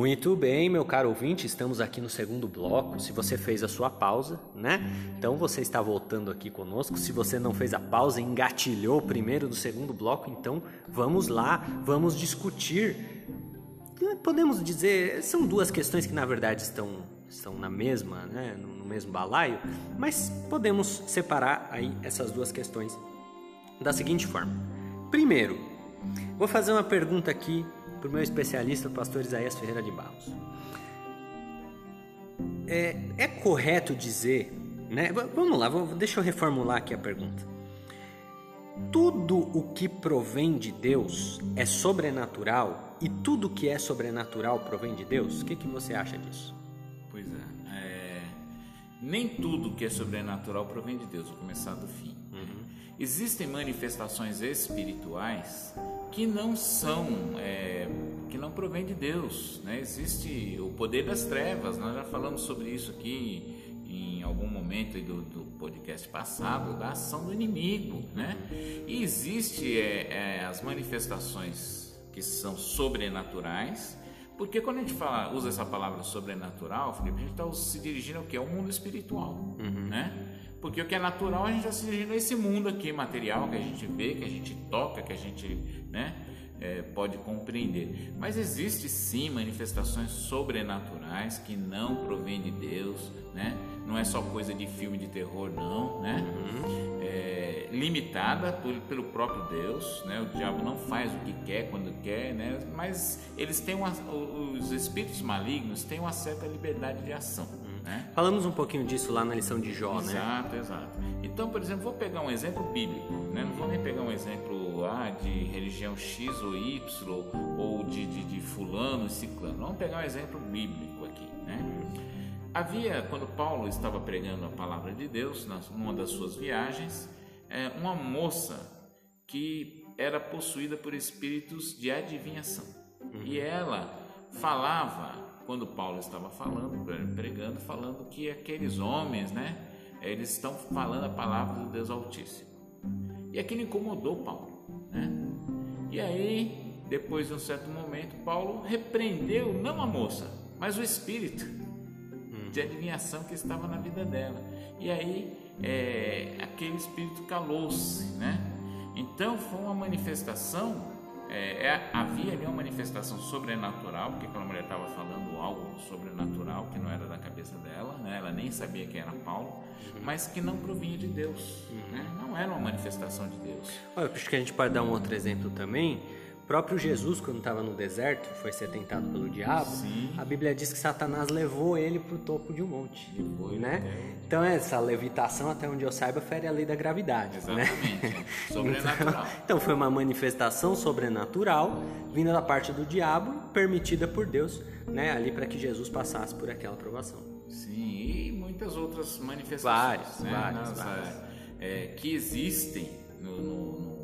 Muito bem, meu caro ouvinte, estamos aqui no segundo bloco. Se você fez a sua pausa, né? Então você está voltando aqui conosco. Se você não fez a pausa, engatilhou primeiro do segundo bloco, então vamos lá, vamos discutir. Podemos dizer, são duas questões que na verdade estão, estão na mesma, né? no mesmo balaio, mas podemos separar aí essas duas questões da seguinte forma. Primeiro, vou fazer uma pergunta aqui para o meu especialista, o pastor Isaías Ferreira de Barros. É, é correto dizer, né? Vamos lá, vou, deixa eu reformular aqui a pergunta. Tudo o que provém de Deus é sobrenatural e tudo que é sobrenatural provém de Deus? O que, que você acha disso? Pois é, é, nem tudo que é sobrenatural provém de Deus. Vou começar do fim. Uhum. Existem manifestações espirituais que não são, é, que não provém de Deus. Né? Existe o poder das trevas, nós já falamos sobre isso aqui em algum momento do, do podcast passado, da ação do inimigo. Né? E existe é, é, as manifestações que são sobrenaturais, porque quando a gente fala, usa essa palavra sobrenatural, Felipe, a gente está se dirigindo ao que? Ao mundo espiritual. Uhum. Né? Porque o que é natural a gente está se dirigindo a esse mundo aqui material que a gente vê, que a gente toca, que a gente né, é, pode compreender. Mas existe sim manifestações sobrenaturais que não provêm de Deus, né? Não é só coisa de filme de terror, não, né? Uhum. É, limitada por, pelo próprio Deus, né? O diabo não faz o que quer quando quer, né? Mas eles têm uma, os espíritos malignos têm uma certa liberdade de ação. Né? Falamos um pouquinho disso lá na lição de Jó, exato, né? Exato, exato. Então, por exemplo, vou pegar um exemplo bíblico, né? Não vou nem pegar um exemplo ah, de religião X ou Y ou de, de, de fulano e ciclano. Vamos pegar um exemplo bíblico aqui, né? Havia, quando Paulo estava pregando a palavra de Deus, numa das suas viagens, é, uma moça que era possuída por espíritos de adivinhação. Uhum. E ela falava quando Paulo estava falando, pregando, falando que aqueles homens, né, eles estão falando a palavra do Deus Altíssimo. E aquilo incomodou Paulo, né? E aí, depois de um certo momento, Paulo repreendeu não a moça, mas o espírito de adivinhação que estava na vida dela. E aí, é, aquele espírito calou-se, né? Então, foi uma manifestação é, é, havia ali uma manifestação sobrenatural, porque aquela mulher estava falando algo sobrenatural que não era da cabeça dela, né? ela nem sabia quem era Paulo, mas que não provinha de Deus, né? não era uma manifestação de Deus. Olha, acho que a gente pode dar um outro exemplo também próprio Jesus, quando estava no deserto, foi ser tentado pelo diabo. Sim. A Bíblia diz que Satanás levou ele para o topo de um monte. Levou né? Então, essa levitação, até onde eu saiba, fere a lei da gravidade. Né? Exatamente. Né? [LAUGHS] Sobrenatural. Então, então, foi uma manifestação sobrenatural vinda da parte do diabo, permitida por Deus, né? ali para que Jesus passasse por aquela provação. Sim, e muitas outras manifestações. Várias, né? várias, Nas, várias. É, que existem no, no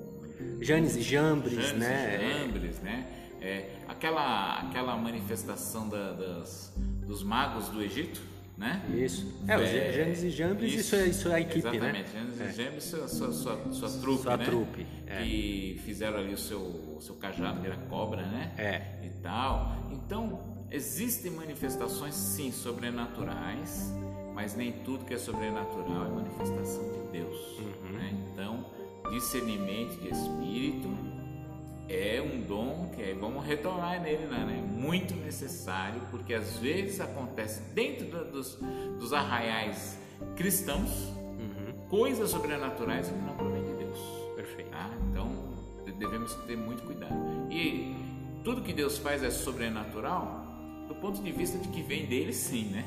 Janes e Jambres, Janes né? E Jambres, né? É, aquela, aquela manifestação da, das, dos magos do Egito, né? Isso. É, é Janes e Jambres, isso, isso, é, isso é a equipe, exatamente. né? Janes é. e Jambres, sua, sua, sua, sua trupe, sua né? trupe, é. Que fizeram ali o seu, o seu cajado, que era cobra, né? É. E tal. Então, existem manifestações, sim, sobrenaturais, mas nem tudo que é sobrenatural é manifestação de Deus, uhum. né? Então, discernimento de espírito é um dom que é, vamos retornar nele, né? É muito necessário, porque às vezes acontece dentro dos, dos arraiais cristãos uhum. coisas sobrenaturais que não provém de Deus. Perfeito. Tá? Então devemos ter muito cuidado. E tudo que Deus faz é sobrenatural do ponto de vista de que vem dele, sim, né?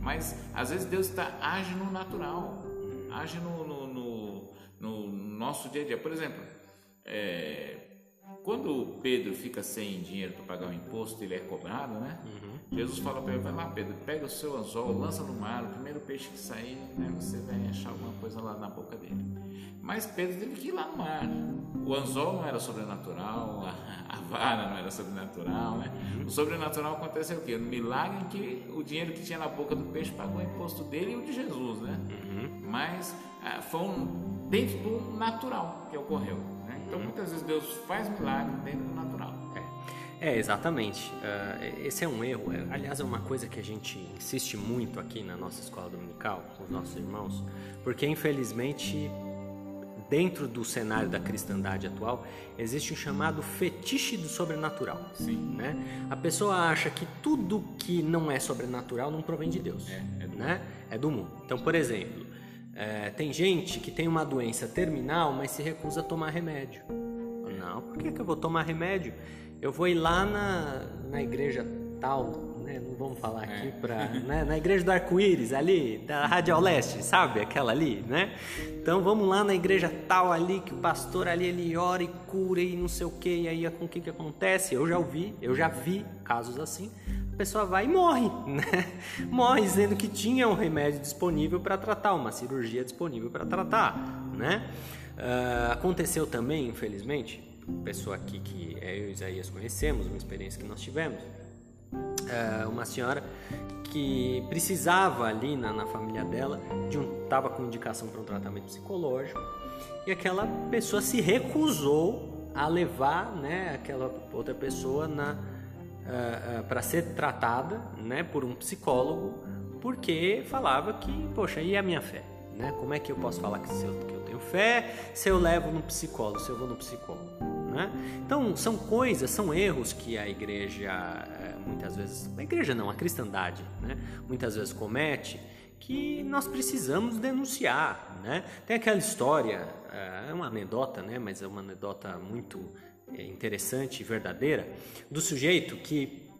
Mas às vezes Deus está age no natural, age no, no, no nosso dia a dia. Por exemplo, é, quando Pedro fica sem dinheiro para pagar o imposto, ele é cobrado, né? Uhum. Jesus fala para ele: vai lá, Pedro, pega o seu anzol, lança no mar, o primeiro peixe que sair, né, você vai achar alguma coisa lá na boca dele. Mas Pedro teve que ir lá no mar. O anzol não era sobrenatural, a, a vara não era sobrenatural, né? O sobrenatural aconteceu o quê? No milagre em que o dinheiro que tinha na boca do peixe pagou o imposto dele e o de Jesus, né? Uhum. Mas ah, foi um dentro do natural que ocorreu. Né? Então, uhum. muitas vezes Deus faz milagre dentro do natural. É, exatamente. Uh, esse é um erro. É, aliás, é uma coisa que a gente insiste muito aqui na nossa escola dominical, com os nossos irmãos, porque infelizmente dentro do cenário da cristandade atual, existe um chamado fetiche do sobrenatural. Sim. Né? A pessoa acha que tudo que não é sobrenatural não provém de Deus. É, é do, né? é do mundo. Então, por exemplo, é, tem gente que tem uma doença terminal, mas se recusa a tomar remédio. Não, por que, que eu vou tomar remédio? Eu vou ir lá na, na igreja tal, né? não vamos falar aqui é. para né? na igreja do arco-íris ali da Rádio Leste, sabe aquela ali, né? Então vamos lá na igreja tal ali que o pastor ali ele ora e cura e não sei o que e aí com o que que acontece? Eu já ouvi, eu já vi casos assim a pessoa vai e morre, [LAUGHS] né? Morre dizendo que tinha um remédio disponível para tratar, uma cirurgia disponível para tratar, né? Uh, aconteceu também, infelizmente, pessoa aqui que eu e Isaías conhecemos, uma experiência que nós tivemos, uh, uma senhora que precisava ali na, na família dela de um estava com indicação para um tratamento psicológico e aquela pessoa se recusou a levar, né, aquela outra pessoa na uh, uh, uh, para ser tratada né, por um psicólogo, porque falava que, poxa, e a minha fé? Né? Como é que eu posso falar que, eu, que eu tenho fé se eu levo no psicólogo, se eu vou no psicólogo? Né? Então, são coisas, são erros que a igreja, eh, muitas vezes, a igreja não, a cristandade, né? muitas vezes comete, que nós precisamos denunciar. Né? Tem aquela história, eh, é uma anedota, né? mas é uma anedota muito é, interessante e verdadeira do sujeito que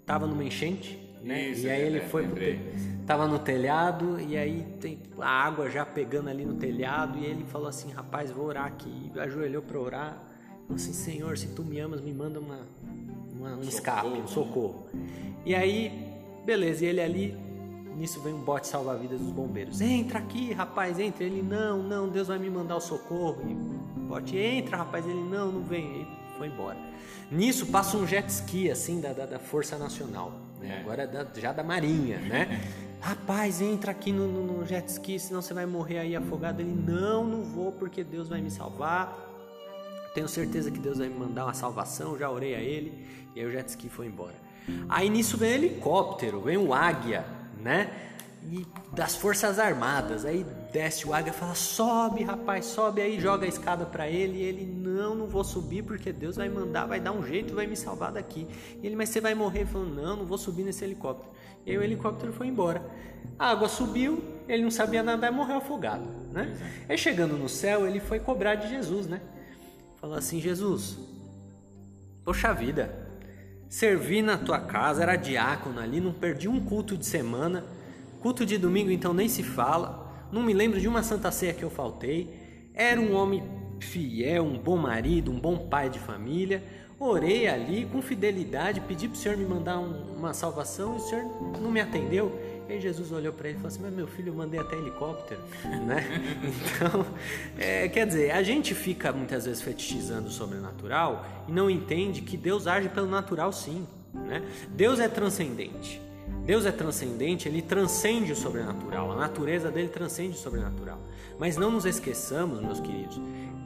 estava uh, numa enchente, né? Isso, e aí ele é, foi lembrei. tava no telhado e aí tem a água já pegando ali no telhado e ele falou assim, rapaz, vou orar aqui, ajoelhou para orar, falou assim, Senhor, se tu me amas, me manda uma, uma um escape, um socorro. E aí, beleza, e ele ali Nisso vem um bote salva-vidas dos bombeiros. Entra aqui, rapaz, entra. Ele, não, não, Deus vai me mandar o socorro. E o bote, entra, rapaz. Ele, não, não vem. Ele foi embora. Nisso passa um jet ski, assim, da, da, da Força Nacional, né? é. agora da, já da Marinha, né? [LAUGHS] Rapaz, entra aqui no, no, no jet ski, senão você vai morrer aí afogado. Ele, não, não vou, porque Deus vai me salvar. Tenho certeza que Deus vai me mandar uma salvação, já orei a ele. E aí o jet ski foi embora. Aí nisso vem helicóptero, vem o águia, né? E das Forças Armadas. Aí desce o águia e fala: sobe, rapaz, sobe aí, joga a escada para ele. E ele: não, não vou subir porque Deus vai mandar, vai dar um jeito, vai me salvar daqui. E ele: mas você vai morrer? Ele falou: não, não vou subir nesse helicóptero. E aí o helicóptero foi embora. A água subiu, ele não sabia nadar e morreu afogado, né? Aí chegando no céu, ele foi cobrar de Jesus, né? Falou assim: Jesus, poxa vida, servi na tua casa, era diácono ali, não perdi um culto de semana Culto de domingo então nem se fala. Não me lembro de uma santa ceia que eu faltei. Era um homem fiel, um bom marido, um bom pai de família. Orei ali com fidelidade, pedi para o Senhor me mandar um, uma salvação e o Senhor não me atendeu. E Jesus olhou para ele e falou assim: Mas meu filho, eu mandei até helicóptero, [LAUGHS] né? Então, é, quer dizer, a gente fica muitas vezes fetichizando o sobrenatural e não entende que Deus age pelo natural, sim. Né? Deus é transcendente. Deus é transcendente, ele transcende o sobrenatural, a natureza dele transcende o sobrenatural. Mas não nos esqueçamos, meus queridos,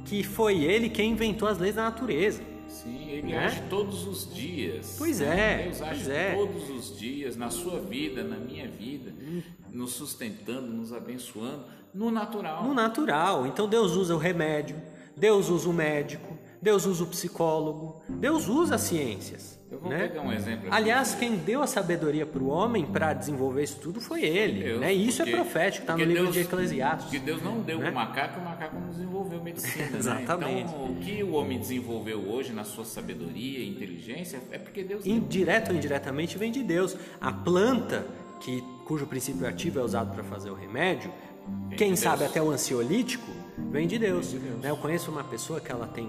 que foi ele quem inventou as leis da natureza. Sim, ele né? age todos os dias. Pois é. Deus age é. todos os dias, na sua vida, na minha vida, nos sustentando, nos abençoando, no natural. No natural. Então Deus usa o remédio, Deus usa o médico, Deus usa o psicólogo, Deus usa as ciências. Eu vou né? pegar um exemplo. Aliás, quem deu a sabedoria para o homem para desenvolver isso tudo foi ele. Deus, né? Isso é porque, é profético, está no livro Deus, de Eclesiastes. Porque Deus não deu né? o macaco, o macaco não desenvolveu medicina. [LAUGHS] Exatamente. Né? Então, o que o homem desenvolveu hoje na sua sabedoria e inteligência é porque Deus. Direto ou indiretamente vem de Deus. A planta, que, cujo princípio ativo é usado para fazer o remédio, vem quem de sabe até o ansiolítico, vem de Deus. Vem de Deus. Né? Eu conheço uma pessoa que ela tem,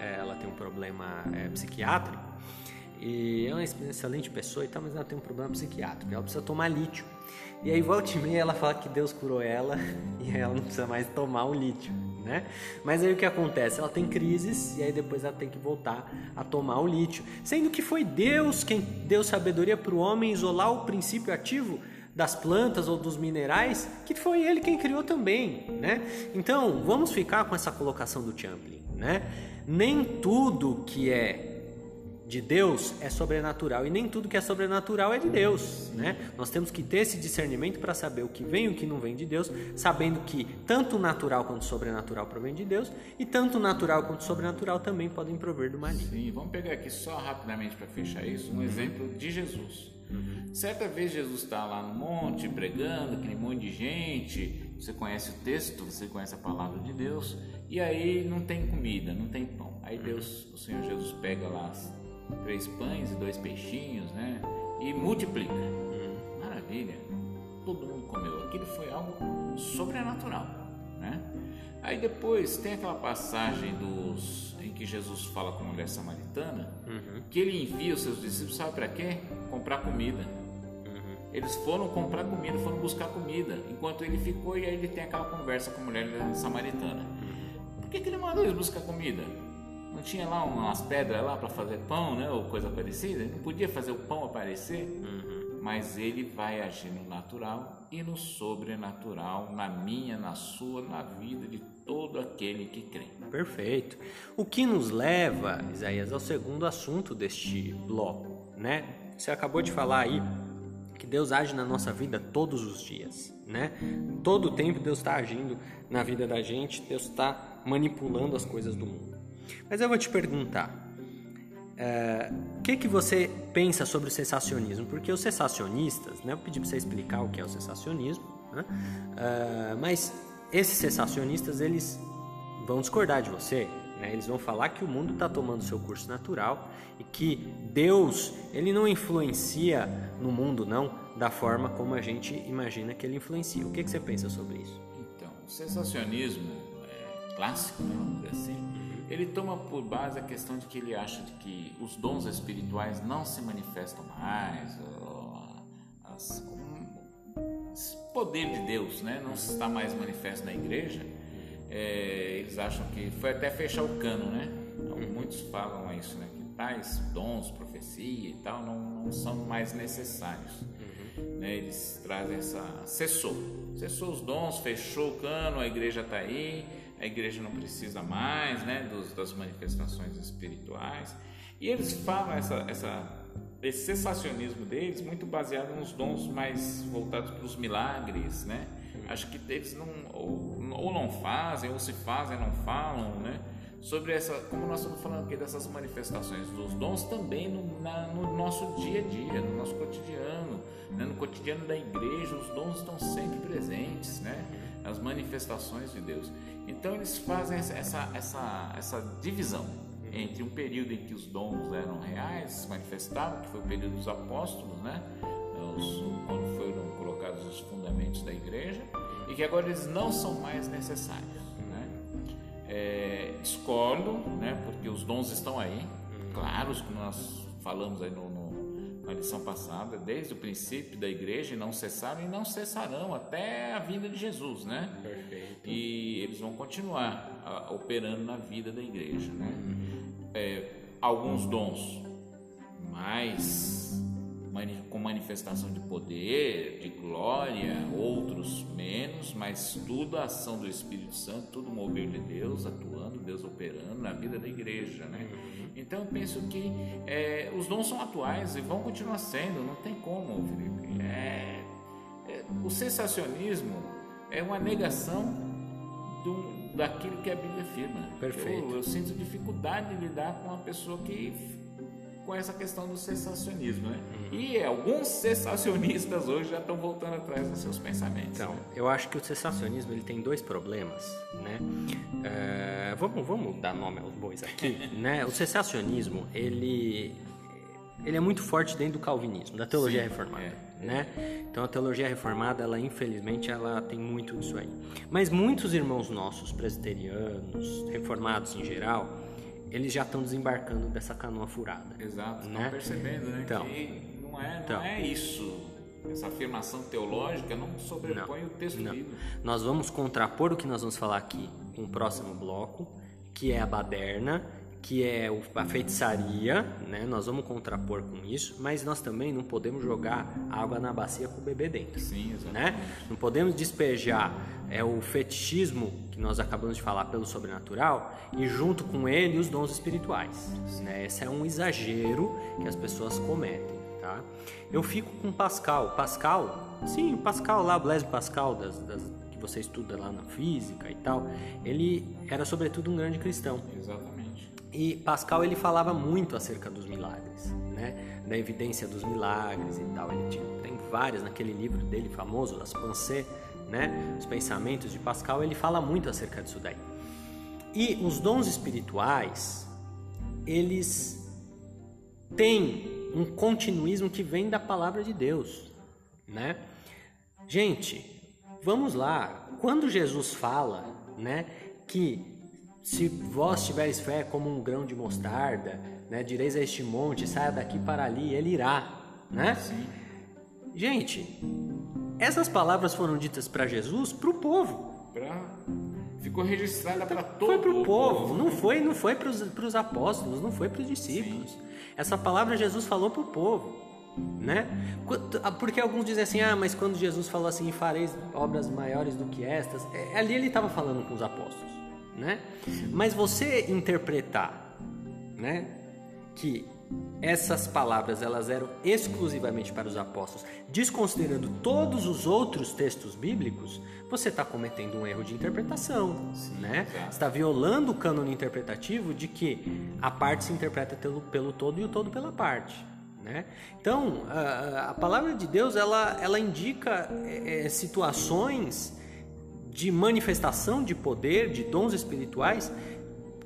é, ela tem um problema é, psiquiátrico e é uma excelente pessoa e tal, mas ela tem um problema psiquiátrico. Ela precisa tomar lítio. E aí, volta e meia, ela fala que Deus curou ela [LAUGHS] e ela não precisa mais tomar o lítio, né? Mas aí o que acontece? Ela tem crises e aí depois ela tem que voltar a tomar o lítio. Sendo que foi Deus quem deu sabedoria para o homem isolar o princípio ativo das plantas ou dos minerais, que foi ele quem criou também, né? Então, vamos ficar com essa colocação do Champlin, né? Nem tudo que é de Deus é sobrenatural e nem tudo que é sobrenatural é de Deus, né? Nós temos que ter esse discernimento para saber o que vem e o que não vem de Deus, sabendo que tanto natural quanto sobrenatural provém de Deus e tanto natural quanto sobrenatural também podem prover do maligno. Sim, vamos pegar aqui só rapidamente para fechar isso, um exemplo de Jesus. Uhum. Certa vez Jesus está lá no monte pregando, aquele monte de gente, você conhece o texto, você conhece a palavra de Deus, e aí não tem comida, não tem pão. Aí Deus, o Senhor Jesus pega lá três pães e dois peixinhos, né? E multiplica. Maravilha. Todo mundo comeu. Aquilo foi algo sobrenatural, né? Aí depois tem aquela passagem dos em que Jesus fala com a mulher samaritana, uhum. que ele envia os seus discípulos, sabe para quê? Comprar comida. Uhum. Eles foram comprar comida, foram buscar comida, enquanto ele ficou e aí ele tem aquela conversa com a mulher samaritana. Por que, que ele mandou eles buscar comida? Não tinha lá umas pedras lá para fazer pão, né? Ou coisa parecida? Ele não podia fazer o pão aparecer? Uhum. Mas ele vai agir no natural e no sobrenatural, na minha, na sua, na vida de todo aquele que crê. Perfeito. O que nos leva, Isaías, ao segundo assunto deste bloco, né? Você acabou de falar aí que Deus age na nossa vida todos os dias, né? Todo o tempo Deus está agindo na vida da gente, Deus está manipulando as coisas do mundo. Mas eu vou te perguntar, o que, que você pensa sobre o sensacionismo? Porque os sensacionistas, né, eu pedi para você explicar o que é o sensacionismo, né, é, mas esses sensacionistas eles vão discordar de você, né, eles vão falar que o mundo está tomando seu curso natural e que Deus ele não influencia no mundo não da forma como a gente imagina que ele influencia. O que, que você pensa sobre isso? Então, o sensacionismo é clássico, né, assim ele toma por base a questão de que ele acha de que os dons espirituais não se manifestam mais, as, o poder de Deus né, não está mais manifesto na igreja. É, eles acham que foi até fechar o cano, né? uhum. muitos falam isso, né? Que tais dons, profecia e tal, não, não são mais necessários. Uhum. Né? Eles trazem essa. cessou. Cessou os dons, fechou o cano, a igreja está aí, a igreja não precisa mais né? Dos, das manifestações espirituais. E eles falam essa, essa esse sensacionismo deles muito baseado nos dons mais voltados para os milagres, né? Acho que eles não ou, ou, não fazem ou se fazem não falam, né? Sobre essa, como nós estamos falando aqui dessas manifestações dos dons também no, na, no nosso dia a dia, no nosso cotidiano, né? no cotidiano da igreja, os dons estão sempre presentes, né? As manifestações de Deus. Então eles fazem essa, essa, essa, essa divisão entre um período em que os dons eram reais, se manifestavam, que foi o período dos apóstolos, né? Os, quando foram colocados os fundamentos da igreja, e que agora eles não são mais necessários. Né? É, discordo, né? porque os dons estão aí, claros que nós falamos aí no, no, na lição passada, desde o princípio da igreja, e não cessaram e não cessarão até a vinda de Jesus. Né? Perfeito. E eles vão continuar a, operando na vida da igreja. Né? é, alguns dons mais com manifestação de poder, de glória, outros menos, mas tudo a ação do Espírito Santo, tudo mover de Deus atuando, Deus operando na vida da igreja, né? Uhum. Então eu penso que é, os dons são atuais e vão continuar sendo, não tem como, Felipe. É, é, o sensacionismo é uma negação do, daquilo que a Bíblia afirma. Perfeito. Eu, eu, sinto dificuldade de lidar com uma pessoa que com essa questão do sensacionismo, né? Uhum. E alguns sensacionistas hoje já estão voltando atrás dos seus pensamentos. Então, né? eu acho que o sensacionismo ele tem dois problemas, né? É, vamos, vamos dar nome aos bois aqui, [LAUGHS] né? O sensacionismo ele ele é muito forte dentro do calvinismo, da teologia Sim, reformada. É né? Então a teologia reformada, ela infelizmente, ela tem muito disso aí. Mas muitos irmãos nossos, presbiterianos, reformados em geral, eles já estão desembarcando dessa canoa furada. Exato, né? estão percebendo, né? Então, que não é, não então, é isso. Essa afirmação teológica não sobrepõe não, o texto não. bíblico. Nós vamos contrapor o que nós vamos falar aqui com o próximo bloco, que é a baderna que é a feitiçaria, né? Nós vamos contrapor com isso, mas nós também não podemos jogar água na bacia com o bebê dentro, Sim, né? Não podemos despejar é o fetichismo que nós acabamos de falar pelo sobrenatural e junto com ele os dons espirituais, né? Esse é um exagero que as pessoas cometem, tá? Eu fico com Pascal, Pascal, sim, Pascal lá, Blaise Pascal das, das que você estuda lá na física e tal, ele era sobretudo um grande cristão. Exatamente. E Pascal ele falava muito acerca dos milagres, né? Da evidência dos milagres e tal. Ele tinha, tem várias naquele livro dele famoso, As Pensées, né? Os pensamentos de Pascal, ele fala muito acerca disso daí. E os dons espirituais, eles têm um continuismo que vem da palavra de Deus, né? Gente, vamos lá. Quando Jesus fala, né, que se vós tiveres fé como um grão de mostarda, né, direis a este monte, saia daqui para ali, ele irá, né? Sim. Gente, essas palavras foram ditas para Jesus, para o povo. Pra... Ficou registrada para todo Foi para o povo, povo, não foi, não foi para os apóstolos, não foi para os discípulos. Sim. Essa palavra Jesus falou para o povo, né? Porque alguns dizem assim, ah, mas quando Jesus falou assim, fareis obras maiores do que estas, é, ali ele estava falando com os apóstolos né? Mas você interpretar, né, que essas palavras elas eram exclusivamente para os apóstolos, desconsiderando todos os outros textos bíblicos, você está cometendo um erro de interpretação, Sim, né? Está violando o cânone interpretativo de que a parte se interpreta pelo, pelo todo e o todo pela parte. Né? Então, a, a palavra de Deus ela, ela indica é, situações de manifestação de poder, de dons espirituais,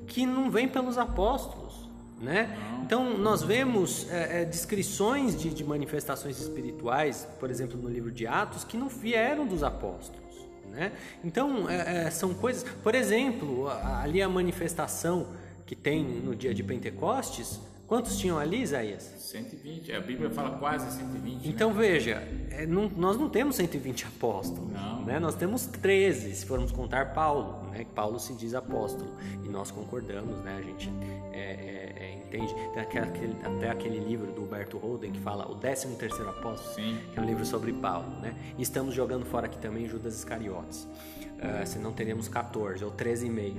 que não vem pelos apóstolos. Né? Então, nós vemos é, é, descrições de, de, manifestações espirituais, por exemplo, no livro de Atos, que não vieram dos apóstolos. Né? Então, é, é são coisas. Por exemplo, ali a manifestação que tem no dia de Pentecostes, Quantos tinham ali, Isaías? 120. A Bíblia fala quase 120. Né? Então né? veja, é, não, nós não temos 120 apóstolos. Não. Né? Nós temos 13, se formos contar Paulo. Né? Paulo se diz apóstolo. E nós concordamos, né? a gente é, é, é entende. Tem aquele, até aquele livro do Humberto Holden que fala o 13 terceiro apóstolo, Sim. que é um livro sobre Paulo. Né? E estamos jogando fora aqui também Judas Iscariotes. Uh, senão teríamos 14 ou 13,5.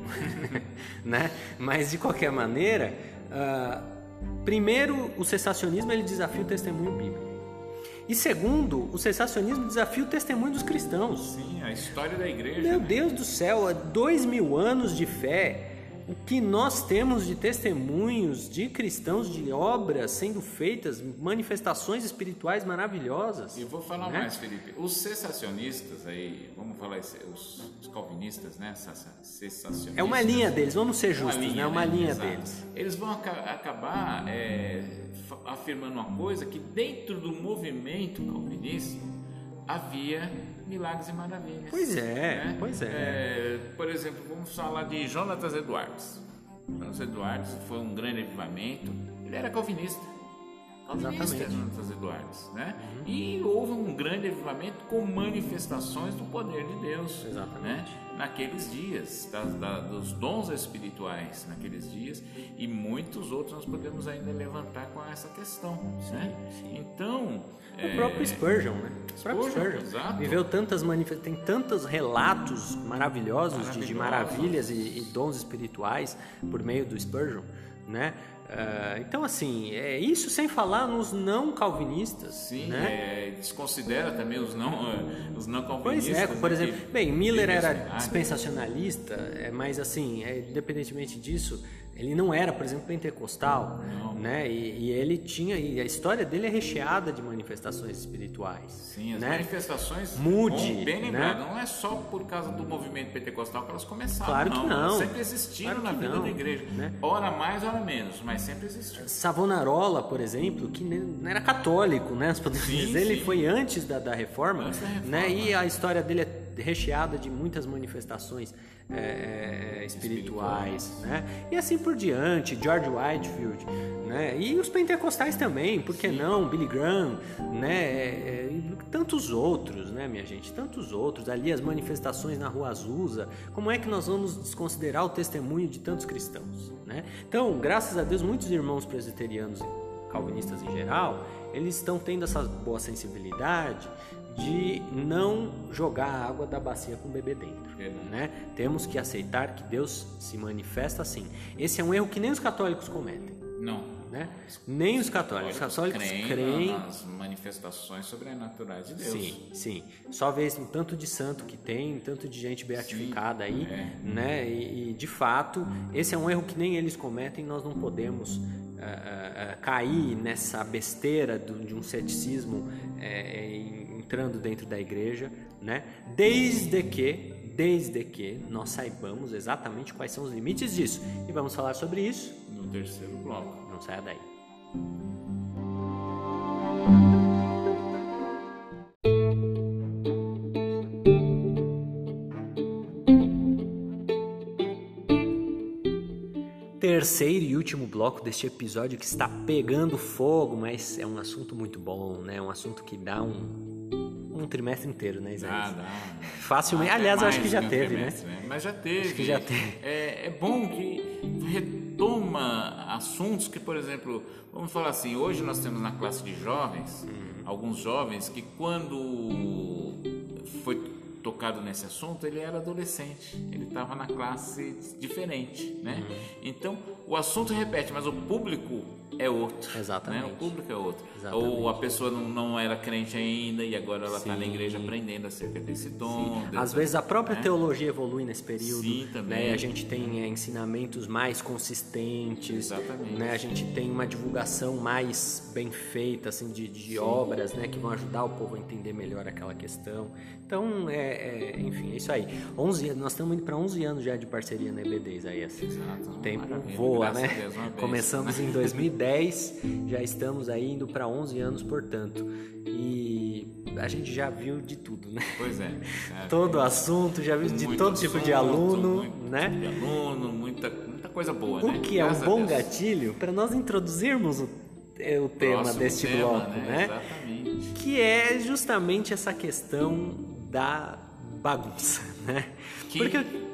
[LAUGHS] né? Mas de qualquer maneira. Uh, Primeiro, o cessacionismo ele desafia o testemunho bíblico. E segundo, o cessacionismo desafia o testemunho dos cristãos. Sim, a história da igreja. Meu né? Deus do céu, dois mil anos de fé o que nós temos de testemunhos de cristãos, de obras sendo feitas, manifestações espirituais maravilhosas. E vou falar né? mais, Felipe. Os cessacionistas aí, vamos falar os, os calvinistas, né? Cessacionistas. É uma linha deles, vamos ser justos, uma linha, né? Uma né? linha Exato. deles. Eles vão acabar é, afirmando uma coisa que dentro do movimento calvinista havia milagres e maravilhas. Pois é, né? pois é. é. Por exemplo, vamos falar de Jonatas Edwards. Jonatas Edwards foi um grande avivamento. Ele era calvinista. Jonatas Edwards, né? Uhum. E houve um grande avivamento com manifestações do poder de Deus. Exatamente. Né? naqueles dias, da, da, dos dons espirituais naqueles dias, e muitos outros nós podemos ainda levantar com essa questão. Sim, né? Sim. Então. O é... próprio Spurgeon, né? O próprio Spurgeon, Spurgeon viveu tantas manifestações, tem tantos relatos maravilhosos de, de maravilhas e, e dons espirituais por meio do Spurgeon, né? Uh, então, assim, é isso sem falar nos não calvinistas. Sim, né? é, desconsidera também os não, os não calvinistas. Pois é, por né, exemplo, bem, Miller era dispensacionalista, é, mas assim, é, independentemente disso, ele não era, por exemplo, pentecostal, não. né? E, e, ele tinha, e a história dele é recheada de manifestações espirituais. Sim, as né? manifestações. Mude, bem lembrado, né? não é só por causa do movimento pentecostal que elas começaram. Claro que não. Elas sempre existiram claro na vida não, da igreja. Né? Ora mais, ora menos, mas sempre existiu. Savonarola, por exemplo, que não era católico, né? Podemos sim, sim. ele foi antes da, da reforma, antes da reforma, né? E a história dele é recheada de muitas manifestações é, é, espirituais, né? E assim por diante, George Whitefield, né? E os pentecostais também, por que não? Billy Graham, né? É, é, e tantos outros, né, minha gente? Tantos outros. Ali as manifestações na Rua Azusa. Como é que nós vamos desconsiderar o testemunho de tantos cristãos, né? Então, graças a Deus, muitos irmãos presbiterianos calvinistas em geral, eles estão tendo essa boa sensibilidade de não jogar a água da bacia com o bebê dentro. Né? Temos que aceitar que Deus se manifesta assim. Esse é um erro que nem os católicos cometem. Não. Né? Nem os católicos. Os católicos creem, creem nas manifestações sobrenaturais de Deus. Sim, sim. Só vê o tanto de santo que tem, tanto de gente beatificada sim, aí, é. né? E, e, de fato, esse é um erro que nem eles cometem. Nós não podemos uh, uh, cair nessa besteira do, de um ceticismo uh, em entrando dentro da igreja, né? Desde que, desde que nós saibamos exatamente quais são os limites disso. E vamos falar sobre isso no terceiro bloco. Não saia daí. terceiro e último bloco deste episódio que está pegando fogo, mas é um assunto muito bom, né? Um assunto que dá um um trimestre inteiro, né, Isaías? Dá, dá. Facilmente. Aliás, eu acho que já teve, né? né? Mas já teve. Acho que já teve. É, é bom que retoma assuntos que, por exemplo, vamos falar assim, hoje nós temos na classe de jovens, uhum. alguns jovens que quando foi tocado nesse assunto, ele era adolescente, ele estava na classe diferente, né? Uhum. Então, o assunto repete, mas o público é outro. Exatamente. Né? O público é outro. Exatamente. Ou a pessoa não, não era crente ainda e agora ela está na igreja aprendendo acerca desse dom. Às vezes a própria né? teologia evolui nesse período. Sim, também. Né? A gente tem é, ensinamentos mais consistentes. Exatamente. Né? A gente tem uma divulgação mais bem feita assim, de, de obras né? que vão ajudar o povo a entender melhor aquela questão. Então, é, é enfim, é isso aí. 11, nós estamos indo para 11 anos já de parceria na EBDs aí. Assim. Exato. O tempo voa, né? Deus, Começamos em 2010, já estamos aí indo para 11 anos, portanto. E a gente já viu de tudo, né? Pois é. é [LAUGHS] todo assunto, já viu de todo tipo de aluno, muito né? Tipo de aluno, muita, muita coisa boa, o né? O que é um bom gatilho para nós introduzirmos o, é, o tema Próximo deste tema, bloco, né? né? Exatamente. Que é justamente essa questão da bagunça, né? Que Porque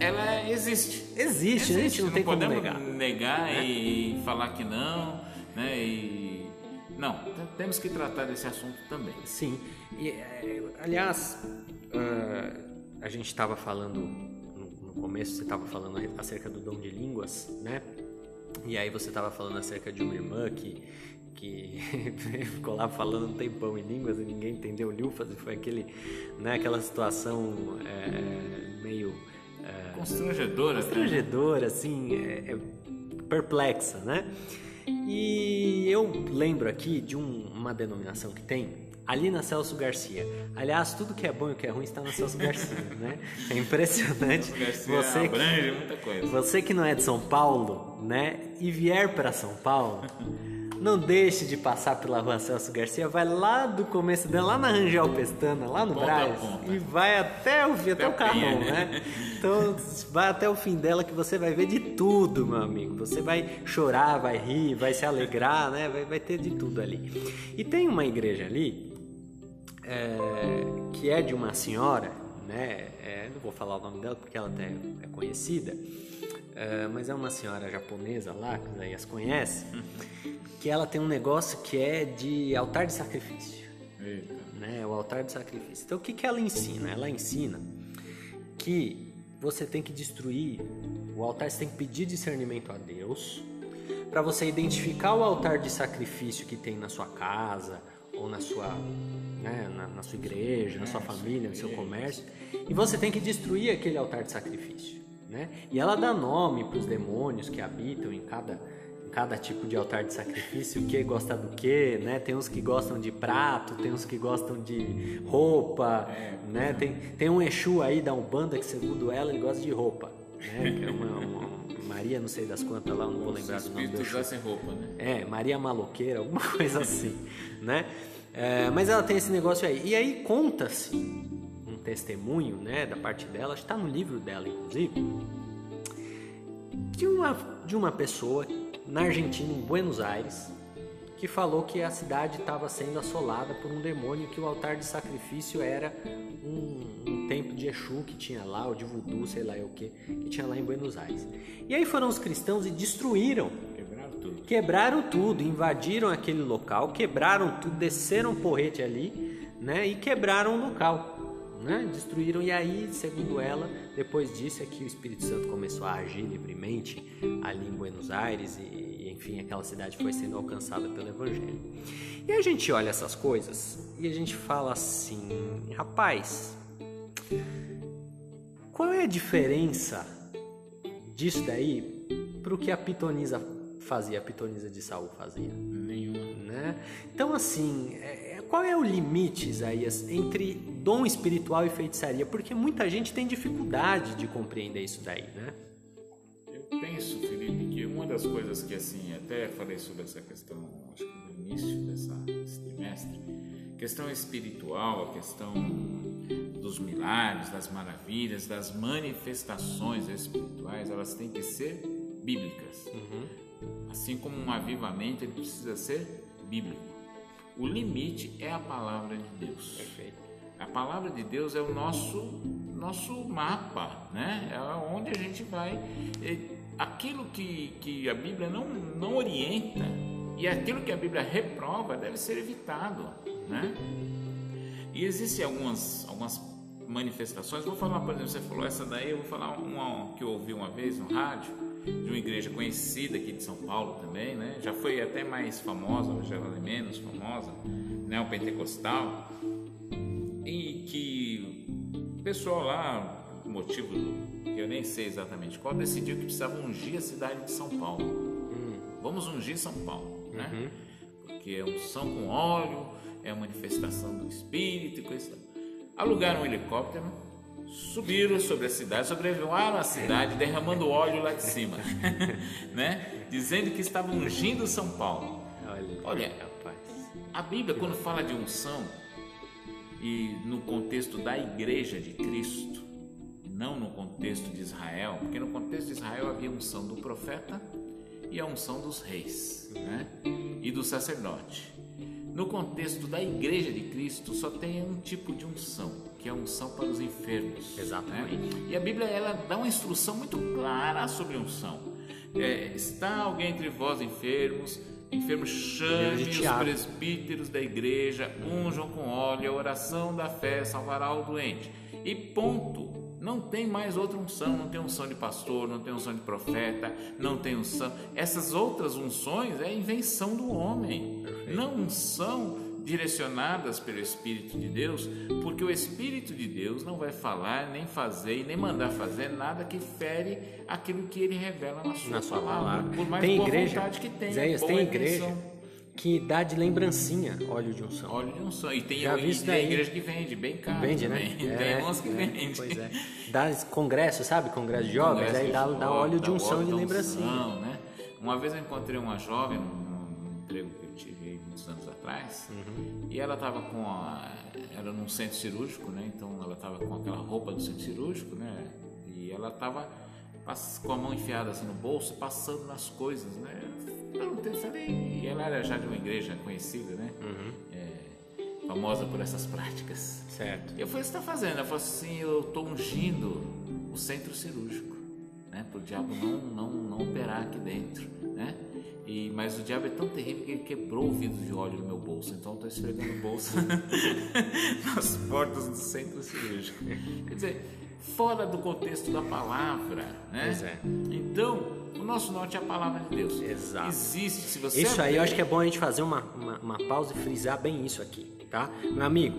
ela existe. Existe, existe. a gente não, não tem como negar. negar né? e falar que não, né? E não, temos que tratar desse assunto também. Sim. E, é, aliás, uh, a gente estava falando no, no, começo, você estava falando acerca do dom de línguas, né? E aí você estava falando acerca de uma irmã que que [LAUGHS] ficou lá falando um tempão em línguas e ninguém entendeu lufas e foi aquele, né, aquela situação é, meio é, constrangedora, constrangedora, assim, é, é, perplexa, né? E eu lembro aqui de um, uma denominação que tem ali na Celso Garcia. Aliás, tudo que é bom e o que é ruim está na Celso Garcia, [LAUGHS] né? É impressionante. você abrange muita coisa. Você que não é de São Paulo, né, e vier para São Paulo, [LAUGHS] não deixe de passar pela rua Celso Garcia, vai lá do começo dela, lá na Rangel Pestana, lá no Braz, e vai até o, até, até o Carrão, né? né? Então, vai até o fim dela que você vai ver de tudo, meu amigo. Você vai chorar, vai rir, vai se alegrar, né? Vai, vai ter de tudo ali. E tem uma igreja ali, é, que é de uma senhora, né? É, não vou falar o nome dela porque ela até é conhecida, é, mas é uma senhora japonesa lá, que aí as conhece, que ela tem um negócio que é de altar de sacrifício. Eita. Né? O altar de sacrifício. Então o que, que ela ensina? Ela ensina que você tem que destruir o altar, você tem que pedir discernimento a Deus para você identificar o altar de sacrifício que tem na sua casa ou na sua, né, na, na sua igreja, na sua família, no seu comércio, e você tem que destruir aquele altar de sacrifício. Né? E ela dá nome para os demônios que habitam em cada, em cada tipo de altar de sacrifício, o que gosta do que, né? Tem uns que gostam de prato, tem uns que gostam de roupa, é, né? Tem, tem um Exu aí da Umbanda que segundo ela ele gosta de roupa, né? Que é uma, uma Maria não sei das quantas lá, eu não vou lembrar do nome do Exu. sem roupa, né? É, Maria Maloqueira, alguma [LAUGHS] coisa assim, né? É, mas ela tem esse negócio aí. E aí conta-se testemunho, né, da parte dela, está no livro dela, inclusive, de uma, de uma pessoa na Argentina, em Buenos Aires, que falou que a cidade estava sendo assolada por um demônio, que o altar de sacrifício era um, um templo de Exu que tinha lá, ou de voodoo, sei lá o que, que tinha lá em Buenos Aires. E aí foram os cristãos e destruíram. Quebraram tudo. Quebraram tudo, invadiram aquele local, quebraram tudo, desceram porrete ali, né, e quebraram o local né? destruíram. E aí, segundo ela, depois disso é que o Espírito Santo começou a agir livremente ali em Buenos Aires e, enfim, aquela cidade foi sendo alcançada pelo Evangelho. E a gente olha essas coisas e a gente fala assim, rapaz, qual é a diferença disso daí para o que a pitonisa fazia, a pitonisa de Saul fazia? Nenhuma. Né? Então, assim, é, qual é o limite, Isaías, entre dom espiritual e feitiçaria? Porque muita gente tem dificuldade de compreender isso daí, né? Eu penso, Felipe, que uma das coisas que, assim, até falei sobre essa questão, acho que no início dessa, desse trimestre, questão espiritual, a questão dos milagres, das maravilhas, das manifestações espirituais, elas têm que ser bíblicas. Uhum. Assim como um avivamento, ele precisa ser bíblico. O limite é a palavra de Deus. Perfeito. A palavra de Deus é o nosso nosso mapa, né? É onde a gente vai. Aquilo que, que a Bíblia não, não orienta e aquilo que a Bíblia reprova deve ser evitado, né? E existem algumas, algumas manifestações. Vou falar, por exemplo, você falou essa daí, eu vou falar uma que eu ouvi uma vez no rádio de uma igreja conhecida aqui de São Paulo também, né? Já foi até mais famosa, hoje ela é menos famosa, né? O pentecostal. E que o pessoal lá, por motivo que eu nem sei exatamente qual, decidiu que precisava ungir a cidade de São Paulo. Hum. Vamos ungir São Paulo, né? Uhum. Porque é unção com óleo, é a manifestação do Espírito e coisa. Alugaram um helicóptero subiram sobre a cidade, sobrevoaram a cidade, derramando óleo lá de cima, [LAUGHS] né? Dizendo que estavam ungindo São Paulo. Olha, a Bíblia quando fala de unção e no contexto da Igreja de Cristo, não no contexto de Israel, porque no contexto de Israel havia a unção do profeta e a unção dos reis né? e do sacerdote. No contexto da igreja de Cristo, só tem um tipo de unção, que é a unção para os enfermos. Né? Exatamente. Né? E a Bíblia ela dá uma instrução muito clara sobre unção. É, está alguém entre vós enfermos? Enfermos, chame os presbíteros da igreja, unjam com óleo, a oração da fé salvará o doente. E ponto. Não tem mais outra unção, não tem unção de pastor, não tem unção de profeta, não tem unção. Essas outras unções é invenção do homem, não são direcionadas pelo Espírito de Deus, porque o Espírito de Deus não vai falar, nem fazer e nem mandar fazer nada que fere aquilo que ele revela na sua, na sua palavra, palavra. Por mais tem boa igreja, vontade que tenha. Zéias, tem igreja que dá de lembrancinha óleo de unção. Óleo de unção. E tem, Já visto tem igreja que vende, bem caro. Vende, né? [LAUGHS] Tem é, uns que é, vendem. Pois é. Dá congresso, sabe? Congresso de jovens, aí dá, dá óleo de unção de lembrancinha. Unção, né? Uma vez eu encontrei uma jovem num emprego que eu tive muitos anos atrás, uhum. e ela estava com a, era num centro cirúrgico, né? Então ela estava com aquela roupa do centro cirúrgico, né? E ela estava com a mão enfiada assim no bolso, passando nas coisas, né? Perguntei, falei, e ela era já de uma igreja conhecida, né? Uhum. É, famosa por essas práticas. Certo. E eu falei, o que você está fazendo? Ela falou assim, eu estou ungindo o centro cirúrgico, né? Para o diabo não, não, não operar aqui dentro, né? E, mas o diabo é tão terrível que ele quebrou o vidro de óleo no meu bolso. Então eu estou esfregando o bolso [LAUGHS] nas portas do centro cirúrgico. Quer dizer, fora do contexto da palavra, né? Pois é. Então, o nosso norte é a palavra de Deus. Exato. Existe, se você Isso aí eu acho que é bom a gente fazer uma, uma, uma pausa e frisar bem isso aqui, tá? Meu amigo,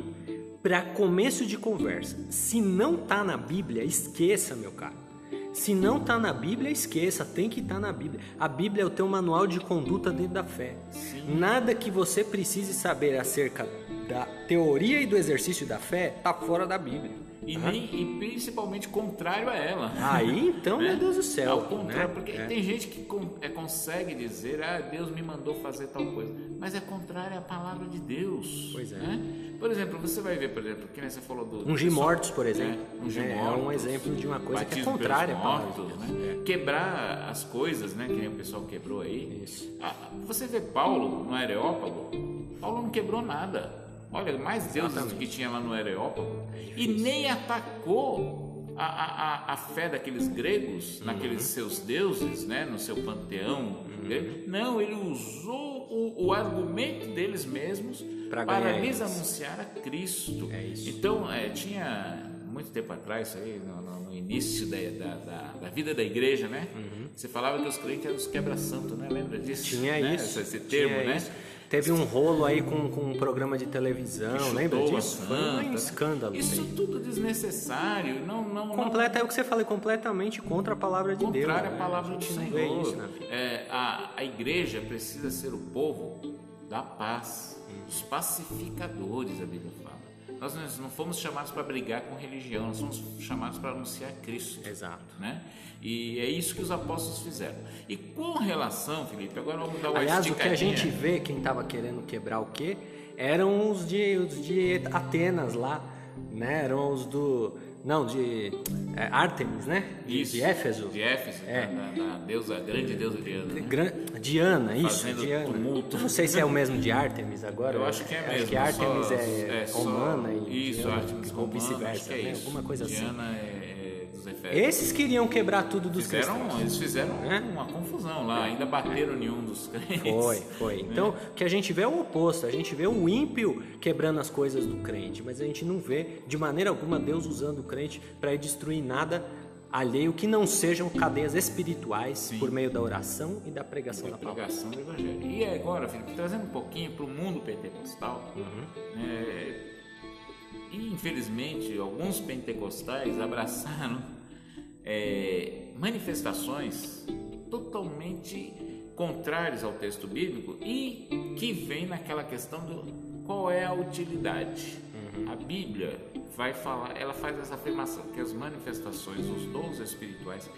para começo de conversa, se não tá na Bíblia, esqueça, meu caro. Se não tá na Bíblia, esqueça, tem que estar tá na Bíblia. A Bíblia é o teu manual de conduta dentro da fé. Sim. Nada que você precise saber acerca da teoria e do exercício da fé tá fora da Bíblia e, nem, e principalmente contrário a ela. Aí então, [LAUGHS] né? meu Deus do céu. Ao contrário, né? porque é. tem gente que é, consegue dizer, ah, Deus me mandou fazer tal coisa, mas é contrário à palavra de Deus. Pois é. Né? Por exemplo, você vai ver, por exemplo, que você falou do. Ungir mortos, por exemplo. É, ungir é, mortos, é um exemplo de uma coisa que é contrária à palavra de Deus. Né? Quebrar as coisas, né? Que nem o pessoal quebrou aí. Isso. Ah, você vê Paulo no Areópago, Paulo não quebrou nada. Olha, mais deuses do que tinha lá no Areópago. E nem atacou a, a, a fé daqueles gregos, uhum. naqueles seus deuses, né, no seu panteão. Uhum. Não, ele usou o, o argumento deles mesmos para lhes anunciar a Cristo. É então, é, tinha muito tempo atrás, aí, no, no, no início da, da, da, da, vida da igreja, né? Uhum. Você falava que os crentes eram os quebra-santo, né? Lembra disso? Tinha né? isso. Esse, termo, tinha né? Isso. Teve um rolo aí com, com um programa de televisão, lembra disso? Foi um escândalo. Isso aí. tudo desnecessário. Não, não, Completa não... é o que você falou, completamente contra a palavra de Deus. Contrário à né? palavra do Senhor. Isso, é, a, a igreja precisa ser o povo da paz, os pacificadores, a Bíblia fala. Nós não fomos chamados para brigar com religião, nós fomos chamados para anunciar Cristo. Exato. Né? E é isso que os apóstolos fizeram. E com relação, Felipe, agora vamos dar uma Aliás, o que a gente vê, quem estava querendo quebrar o quê? Eram os de, os de Atenas lá, né? Eram os do não, de é, Artemis, né? De, isso, de Éfeso. De Éfeso, é. da, da deusa, grande deusa Diana. Né? Gran, Diana, isso, Fazendo Diana. Tumulto. Não sei se é o mesmo de Artemis agora. Eu acho que é mesmo. Acho que Artemis só, é, é romana só, e isso, Diana, Artemis ou vice-versa, é né? Alguma coisa Diana assim. É, esses queriam quebrar tudo dos fizeram, cristãos. Eles fizeram é? uma confusão lá, ainda bateram nenhum dos crentes. Foi, foi. Então, o que a gente vê é o oposto. A gente vê o ímpio quebrando as coisas do crente, mas a gente não vê de maneira alguma Deus usando o crente para destruir nada alheio que não sejam cadeias espirituais Sim. por meio da oração e da pregação da, da pregação do evangelho. E agora, Felipe, trazendo um pouquinho para o mundo pentecostal, uhum. é, e infelizmente alguns pentecostais [LAUGHS] abraçaram é, manifestações totalmente contrárias ao texto bíblico e que vem naquela questão do qual é a utilidade. Uhum. A Bíblia vai falar, ela faz essa afirmação que as manifestações, os dons espirituais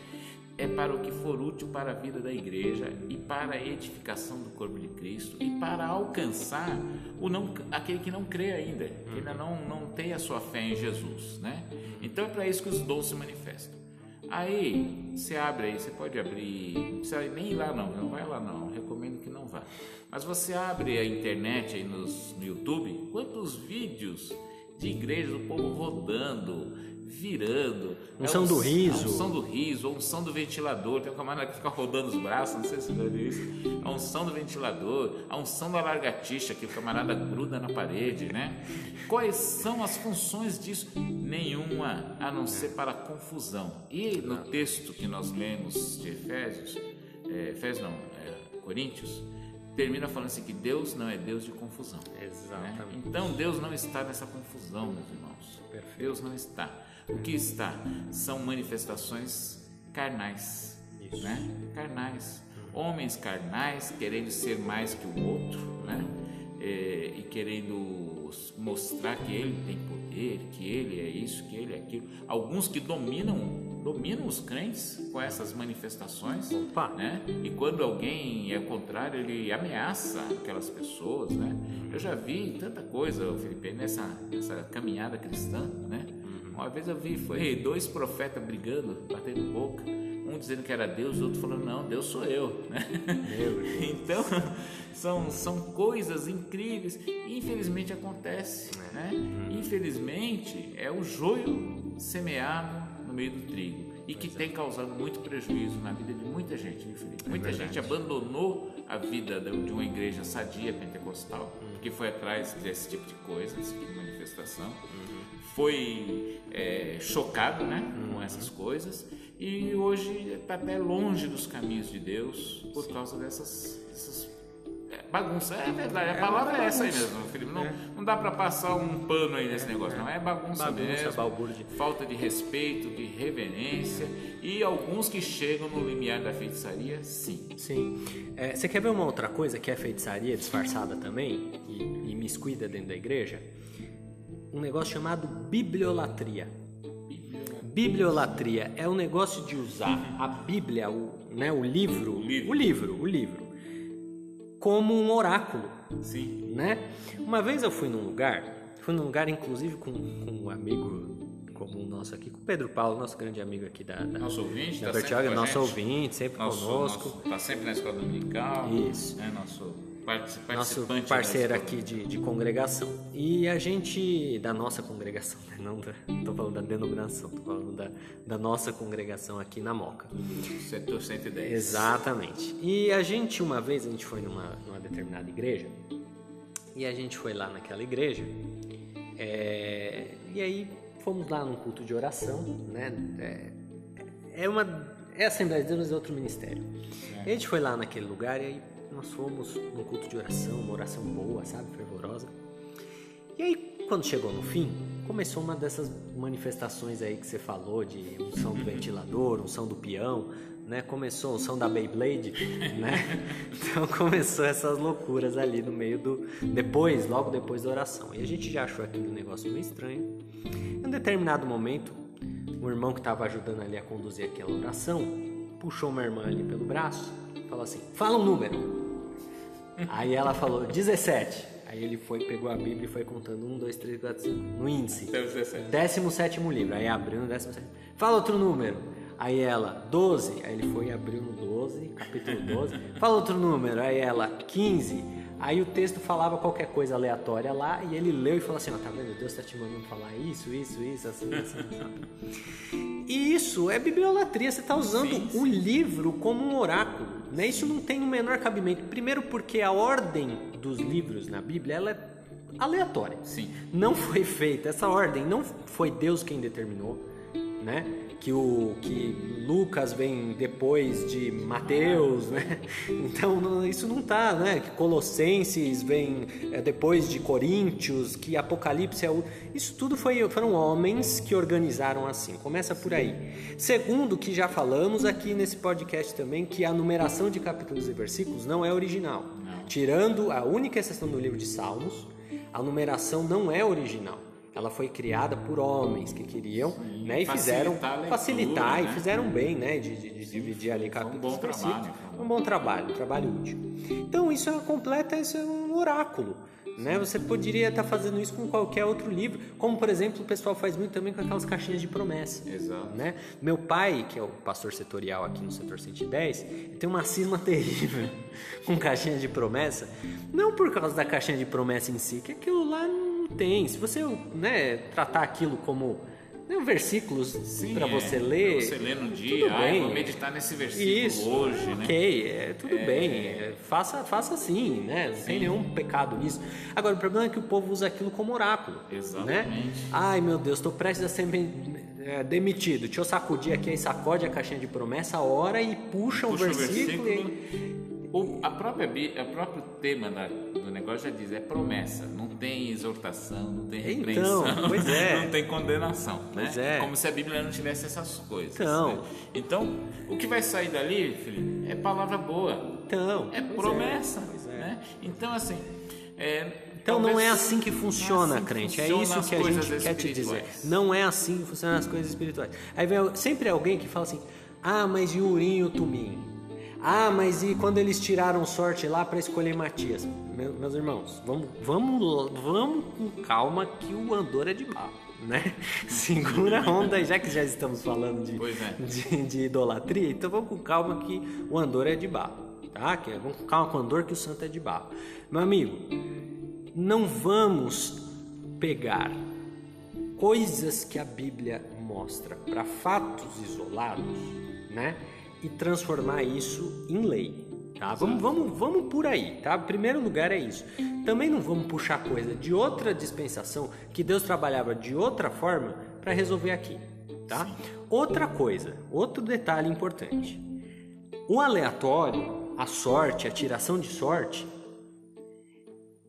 é para o que for útil para a vida da igreja e para a edificação do corpo de Cristo e para alcançar o não, aquele que não crê ainda, que ainda não, não tem a sua fé em Jesus, né? Então é para isso que os dons se manifestam. Aí, você abre aí, você pode abrir, não precisa nem ir lá não, não vai lá não, recomendo que não vá. Mas você abre a internet aí nos, no YouTube, quantos vídeos de igreja do povo rodando, virando. Unção é do riso. A unção do riso, a unção do ventilador. Tem um camarada que fica rodando os braços, não sei se você já viu isso. A unção do ventilador, a unção da largatixa, que o camarada gruda na parede, né? Quais são as funções disso? Nenhuma, a não ser para confusão. E no texto que nós lemos de Efésios, é, Efésios não, é, Coríntios, termina falando assim que Deus não é Deus de confusão. Né? Exatamente. Né? Então Deus não está nessa confusão, meus irmãos. Perfeito. Deus não está. O que está são manifestações carnais, Isso. né? Carnais, homens carnais querendo ser mais que o outro, né? É, e querendo mostrar que ele tem poder, que ele é isso, que ele é aquilo. Alguns que dominam dominam os crentes com essas manifestações, Opa. né? E quando alguém é contrário, ele ameaça aquelas pessoas, né? Eu já vi tanta coisa, Felipe, nessa, nessa caminhada cristã, né? Uma vez eu vi, foi dois profetas brigando, batendo boca, um dizendo que era Deus, o outro falando, não, Deus sou eu. Né? [LAUGHS] então, são, são coisas incríveis infelizmente acontece. É. Né? Infelizmente, é o joio semeado no meio do trigo e que tem causado muito prejuízo na vida de muita gente, é muita gente abandonou a vida de uma igreja sadia pentecostal, uhum. porque foi atrás desse tipo de coisa, desse tipo de manifestação. Uhum foi é, chocado né, com essas coisas e hoje está até longe dos caminhos de Deus por causa dessas, dessas é, bagunça. É verdade, a é palavra é essa aí mesmo, Felipe. Não, é. não dá para passar um pano aí nesse negócio, não. É bagunça, bagunça mesmo. Balbúrdia. Falta de respeito, de reverência e alguns que chegam no limiar da feitiçaria, sim. Sim. É, você quer ver uma outra coisa que é feitiçaria disfarçada também e, e miscuída dentro da igreja? Um negócio chamado bibliolatria. Bibliolatria é o negócio de usar a Bíblia, o, né, o livro, o livro, o livro, o livro, como um oráculo. Sim. Né? Uma vez eu fui num lugar, fui num lugar inclusive com, com um amigo comum nosso aqui, com o Pedro Paulo, nosso grande amigo aqui da, da nosso ouvinte, da tá Bertioga, nosso ouvinte, sempre nosso, conosco. Está sempre na escola dominical. Isso. Né, nosso nosso parceiro aqui de, de, congregação. E a gente, da nossa congregação, né? não estou falando da denominação, estou falando da, da nossa congregação aqui na Moca. Setor 110. Exatamente. E a gente, uma vez, a gente foi numa, numa determinada igreja, e a gente foi lá naquela igreja, é, e aí fomos lá num culto de oração, né? É, é uma. É Assembleia de Deus, é outro ministério. É. a gente foi lá naquele lugar e aí nós fomos num culto de oração, uma oração boa, sabe, fervorosa. E aí, quando chegou no fim, começou uma dessas manifestações aí que você falou de unção do ventilador, unção do peão, né? Começou a unção da Beyblade, né? [LAUGHS] Então começou essas loucuras ali no meio do depois, logo depois da oração. E a gente já achou aquele negócio meio estranho. Em um determinado momento, um irmão que estava ajudando ali a conduzir aquela oração puxou uma irmã ali pelo braço, falou assim: "Fala um número". Aí ela falou 17. Aí ele foi, pegou a Bíblia e foi contando 1, 2, 3, 4, 5 no índice. 17 livro. Aí abriu no 17. Fala outro número. Aí ela, 12. Aí ele foi e abriu no 12, capítulo 12. Fala outro número. Aí ela, 15. Aí o texto falava qualquer coisa aleatória lá e ele leu e falou assim: ó, tá vendo? Deus está te mandando falar isso, isso, isso, assim, assim. assim. [LAUGHS] e isso é bibliolatria, você está usando sim, sim. o livro como um oráculo. Né? Isso não tem o menor cabimento. Primeiro, porque a ordem dos livros na Bíblia ela é aleatória. Sim. Não foi feita, essa ordem não foi Deus quem determinou. Né? Que o que Lucas vem depois de Mateus, né? [LAUGHS] Então isso não tá, né? Que Colossenses vem é, depois de Coríntios, que Apocalipse é o... isso tudo foi foram homens que organizaram assim. Começa por aí. Segundo, que já falamos aqui nesse podcast também, que a numeração de capítulos e versículos não é original. Tirando a única exceção do livro de Salmos, a numeração não é original. Ela foi criada por homens que queriam, Sim, né, e fizeram leitura, facilitar né? e fizeram bem, né, de, de- de dividir ali foi um bom trabalho, Um bom trabalho, um trabalho útil. Então isso é completa, isso é um oráculo. Né? Você poderia estar fazendo isso com qualquer outro livro, como por exemplo o pessoal faz muito também com aquelas caixinhas de promessa. Exato. Né? Meu pai, que é o pastor setorial aqui no setor 110, ele tem uma cisma [LAUGHS] terrível com caixinha de promessa. Não por causa da caixinha de promessa em si, que aquilo lá não tem. Se você né, tratar aquilo como né, versículos Sim, para é, você pra ler. você ler no tudo dia, ah, eu bem. vou meditar nesse versículo Isso, hoje, né? ok, é, tudo bem, é, faça, faça assim, né? Não tem nenhum pecado nisso. Agora, o problema é que o povo usa aquilo como oráculo. Né? Exatamente. Ai meu Deus, estou prestes a ser é, demitido. Deixa eu sacudir aqui, aí sacode a caixinha de promessa, ora e puxa, um Puxa o versículo. versículo. e- O, a própria, a próprio tema da- do negócio já diz, é promessa, não tem exortação, não tem Então, repreensão, pois [LAUGHS] é. não tem condenação, Pois né? é. Como se a Bíblia não tivesse essas coisas. Então. né? então o que vai sair dali, Felipe, é palavra boa, Então, é pois promessa, pois é. né? Então assim, é, Então não é assim que funciona, é assim que crente. É funcionam isso que a gente quer te dizer. Não é assim que funcionam as coisas espirituais. Aí vem sempre alguém que fala assim: ah, mas e o Urim e o Tumim? Ah, mas e quando eles tiraram sorte lá para escolher Matias? Meu- Meus irmãos, vamos, vamos, vamos com calma que o Andor é de barro, né? [LAUGHS] Segura a onda, já que já estamos falando de, é. de, de idolatria, então vamos com calma que o Andor é de barro, tá? Que, vamos com calma com o Andor que o santo é de barro. Meu amigo, não vamos pegar coisas que a Bíblia mostra para fatos isolados, né? E transformar isso em lei. Tá? Vamos, vamos, vamos por aí, tá? Primeiro lugar é isso. Também não vamos puxar coisa de outra dispensação que Deus trabalhava de outra forma para resolver aqui, tá? Outra coisa, outro detalhe importante. O aleatório, a sorte, a tiração de sorte,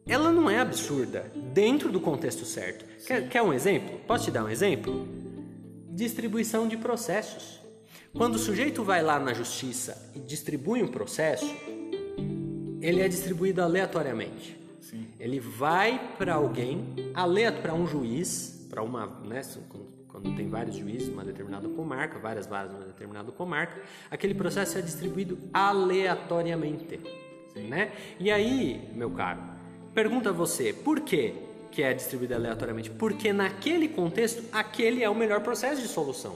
ela não é absurda dentro do contexto certo. Quer, quer um exemplo? Posso te dar um exemplo? Distribuição de processos. Quando o sujeito vai lá na justiça e distribui um processo, ele é distribuído aleatoriamente. Sim. Ele vai para alguém, para um juiz, para uma, né, quando- tem vários juízes numa determinada comarca, várias varas numa determinada comarca, aquele processo é distribuído aleatoriamente, né? E aí, meu caro, pergunta a você, por que que é distribuído aleatoriamente? Porque naquele contexto, aquele é o melhor processo de solução.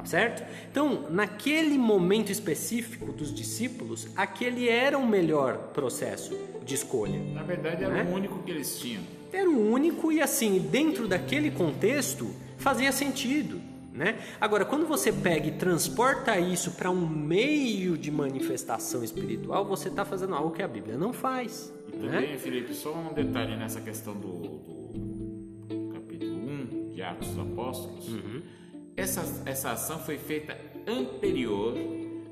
Tá certo? Então, naquele momento específico dos discípulos, aquele era o melhor processo de escolha. Na verdade era Né? o único que eles tinham. Era o único e assim, dentro daquele contexto, fazia sentido. Né? Agora, quando você pega e transporta isso para um meio de manifestação espiritual, você está fazendo algo que a Bíblia não faz. E Né? também, Felipe, só um detalhe nessa questão do, do capítulo 1 de Atos dos Apóstolos. Uhum. Essa, essa ação foi feita anterior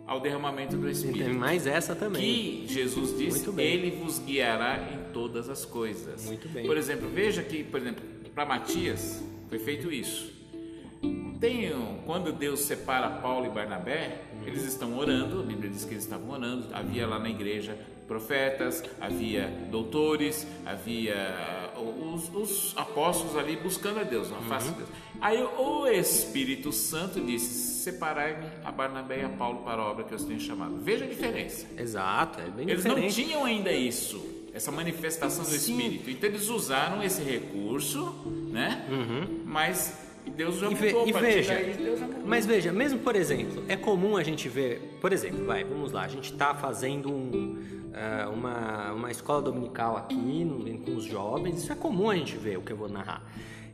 ao derramamento do E Espírito. tem mais essa também. Que Jesus disse. Ele vos guiará em todas as coisas. Muito bem. Por exemplo, veja que, por exemplo, para Matias foi feito isso. Tem, quando Deus separa Paulo e Barnabé, eles estão orando, a Bíblia diz que eles estavam orando, havia lá na igreja profetas, havia doutores, havia os, os apóstolos ali buscando a Deus, na face de Deus. Aí o Espírito Santo disse: Separai-me a Barnabé e a Paulo para a obra que eu os tenho chamado. Veja a diferença. Exato, é bem Eles diferente. não tinham ainda isso, essa manifestação do Sim. Espírito. Então eles usaram esse recurso, né? Mas Deus já Uhum. E, ve- mudou. e veja, daí, mudou. mas veja, mesmo por exemplo, é comum a gente ver, por exemplo, vai, vamos lá, a gente está fazendo um, ah, uma, uma escola dominical aqui no- com os jovens, isso é comum a gente ver o que eu vou narrar.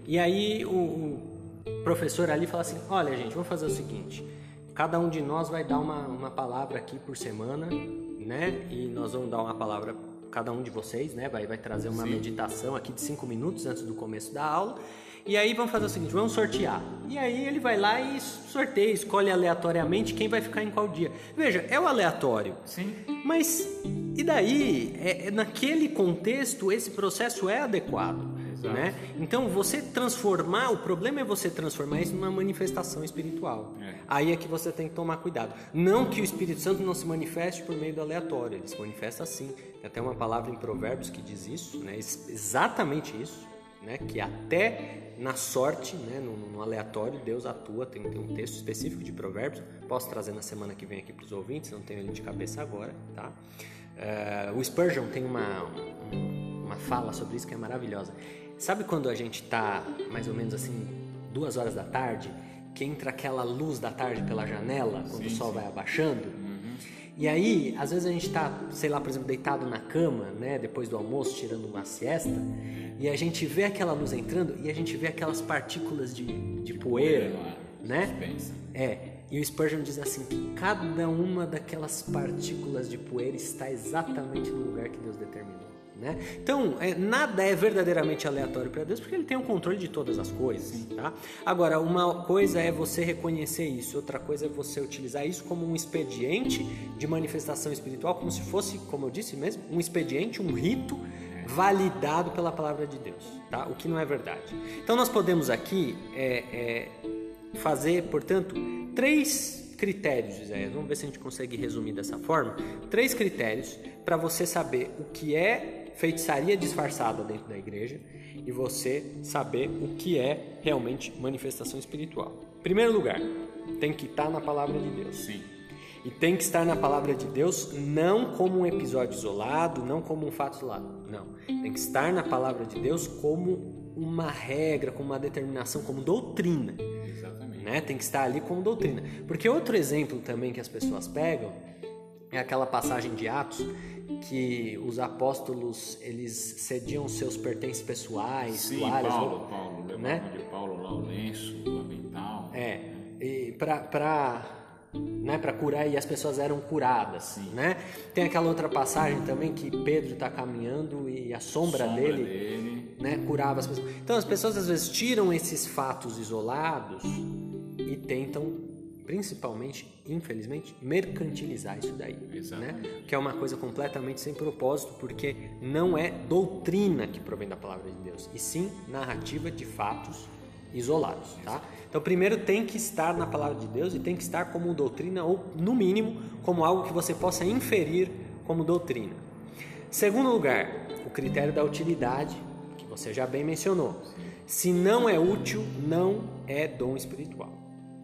E aí o, o professor ali fala assim, olha gente, vamos fazer o seguinte, cada um de nós vai dar uma, uma palavra aqui por semana, né? E nós vamos dar uma palavra cada um de vocês, né? Vai, vai trazer uma meditação aqui de cinco minutos antes do começo da aula. E aí vamos fazer o seguinte, vamos sortear. E aí ele vai lá e sorteia, escolhe aleatoriamente quem vai ficar em qual dia. Veja, é o aleatório. Sim. Mas e daí? É, é naquele contexto esse processo é adequado. Exato. Né? Então você transformar, o problema é você transformar isso numa manifestação espiritual. É. Aí é que você tem que tomar cuidado. Não que o Espírito Santo não se manifeste por meio do aleatório, ele se manifesta assim. Tem até uma palavra em Provérbios que diz isso, né? Ex- exatamente isso. né? Que até na sorte, né? No, no aleatório, Deus atua. Tem, tem, um texto específico de Provérbios. Posso trazer na semana que vem aqui para os ouvintes. Não tenho ele de cabeça agora, tá? Uh, o Spurgeon tem uma, uma fala sobre isso que é maravilhosa. Sabe quando a gente está mais ou menos assim duas horas da tarde, que entra aquela luz da tarde pela janela quando sim, o sol sim. vai abaixando? Uhum. E aí, às vezes a gente está, sei lá, por exemplo, deitado na cama, né, depois do almoço, tirando uma siesta, e a gente vê aquela luz entrando e a gente vê aquelas partículas de, de poeira, né? É. E o Spurgeon diz assim que cada uma daquelas partículas de poeira está exatamente no lugar que Deus determinou. Né? Então, é, nada é verdadeiramente aleatório para Deus porque Ele tem o controle de todas as coisas. Tá? Agora, uma coisa é você reconhecer isso, outra coisa é você utilizar isso como um expediente de manifestação espiritual, como se fosse, como eu disse mesmo, um expediente, um rito validado pela palavra de Deus, tá? o que não é verdade. Então, nós podemos aqui é, é, fazer, portanto, três critérios, Isaías. Vamos ver se a gente consegue resumir dessa forma. Três critérios para você saber o que é feitiçaria disfarçada dentro da igreja e você saber o que é realmente manifestação espiritual. Em primeiro lugar, tem que estar na palavra de Deus. Sim. E tem que estar na palavra de Deus não como um episódio isolado, não como um fato isolado. Não. Tem que estar na palavra de Deus como uma regra, como uma determinação, como doutrina. Exatamente. Né? Tem que estar ali como doutrina. Porque outro exemplo também que as pessoas pegam é aquela passagem de Atos que os apóstolos eles cediam seus pertences pessoais, Sim, toalhas, Paulo, Paulo, né? de Paulo lá o lenço, o avental. É, e para né, para curar e as pessoas eram curadas, Sim. né? Tem aquela outra passagem também que Pedro está caminhando e a sombra, sombra dele, dele, né, curava as pessoas. Então as pessoas às vezes tiram esses fatos isolados e tentam principalmente, infelizmente, mercantilizar isso daí, né? Que é uma coisa completamente sem propósito, porque não é doutrina que provém da palavra de Deus, e sim narrativa de fatos isolados, tá? Então, primeiro tem que estar na palavra de Deus e tem que estar como doutrina ou, no mínimo, como algo que você possa inferir como doutrina. Segundo lugar, o critério da utilidade, que você já bem mencionou. Se não é útil, não é dom espiritual,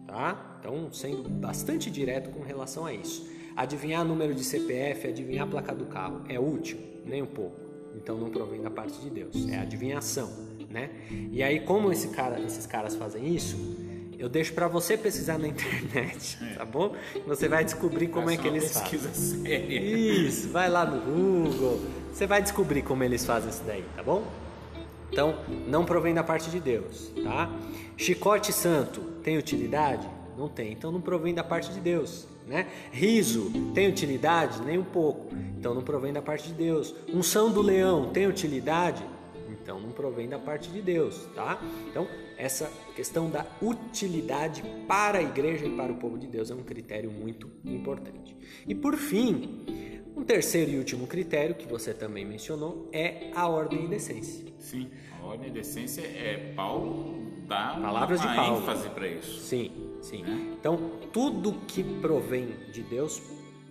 tá? Então, sendo bastante direto com relação a isso. Adivinhar número de CPF, adivinhar a placa do carro é útil? Nem um pouco. Então não provém da parte de Deus. É adivinhação, né? E aí como esse cara, esses caras fazem isso, eu deixo para você pesquisar na internet, [LAUGHS] é. tá bom? Você vai descobrir como é, é que eles fazem. Séria. Isso, vai lá no Google, você vai descobrir como eles fazem isso daí, tá bom? Então, não provém da parte de Deus, tá? Chicote santo tem utilidade? Não tem. Então não provém da parte de Deus. Né? Riso tem utilidade? Nem um pouco. Então não provém da parte de Deus. Unção do leão tem utilidade? Então não provém da parte de Deus, tá? Então essa questão da utilidade para a igreja e para o povo de Deus é um critério muito importante. E por fim, um terceiro e último critério que você também mencionou é a ordem e decência. Sim, a ordem e decência é Paulo dá Palavras uma de Paulo. ênfase para isso. Sim, sim. Né? Então, tudo que provém de Deus,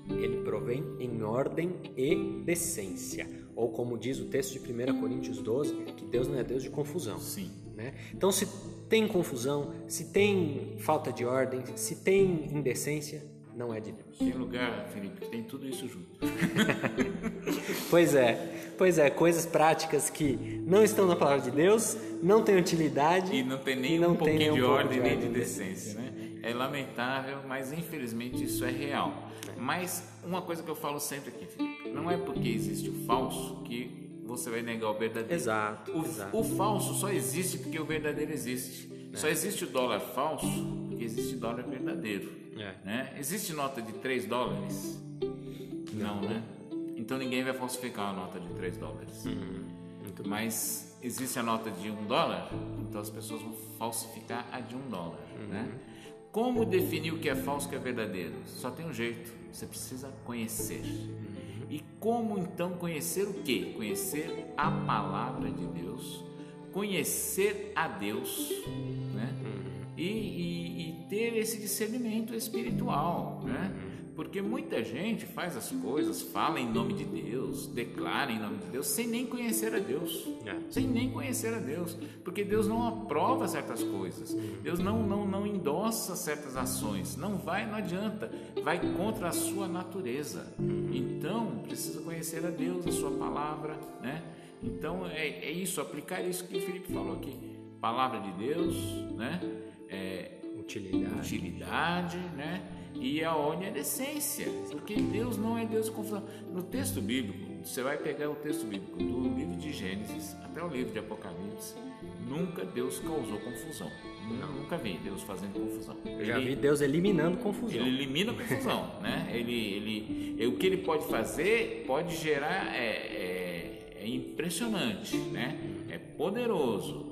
ele provém em ordem e decência. Ou como diz o texto de 1 Coríntios 12, que Deus não é Deus de confusão. Sim. Né? Então, se tem confusão, se tem falta de ordem, se tem indecência, não é de Deus. Tem lugar, Felipe, tem tudo isso junto. [LAUGHS] pois é, pois é, coisas práticas que não estão na palavra de Deus, não têm utilidade e não tem nem um pouquinho de, um ordem nem de decência, né? É lamentável, mas infelizmente isso é real. Mas uma coisa que eu falo sempre aqui, Felipe, não é porque existe o falso que você vai negar o verdadeiro. Exato. O, exato. o falso só existe porque o verdadeiro existe. É. Só existe o dólar falso porque existe o dólar verdadeiro. É. Né? Existe nota de 3 dólares? Não, Não, né? Então ninguém vai falsificar a nota de 3 dólares. Uhum. Mas existe a nota de 1 dólar, então as pessoas vão falsificar a de 1 dólar. Uhum. Né? Como definir o que é falso e o que é verdadeiro? Só tem um jeito, você precisa conhecer. E como então conhecer o que? Conhecer a palavra de Deus, conhecer a Deus, né? E, e, e, ter esse discernimento espiritual, né? Porque muita gente faz as coisas, fala em nome de Deus, declara em nome de Deus, sem nem conhecer a Deus. É. Sem nem conhecer a Deus. Porque Deus não aprova certas coisas. Deus não, não, não endossa certas ações. Não vai, não adianta. Vai contra a sua natureza. Então, precisa conhecer a Deus, a sua palavra, né? Então, é, é isso, aplicar isso que o Felipe falou aqui. Palavra de Deus, né? É, utilidade. utilidade, né? E a oniadecência, porque Deus não é Deus de confusão. No texto bíblico, você vai pegar o texto bíblico do livro de Gênesis até o livro de Apocalipse, nunca Deus causou confusão. Não, nunca vi Deus fazendo confusão. Eu já vi Deus eliminando confusão. Ele elimina confusão, [LAUGHS] né? Ele, ele, o que ele pode fazer pode gerar é, é, é impressionante, né? É poderoso.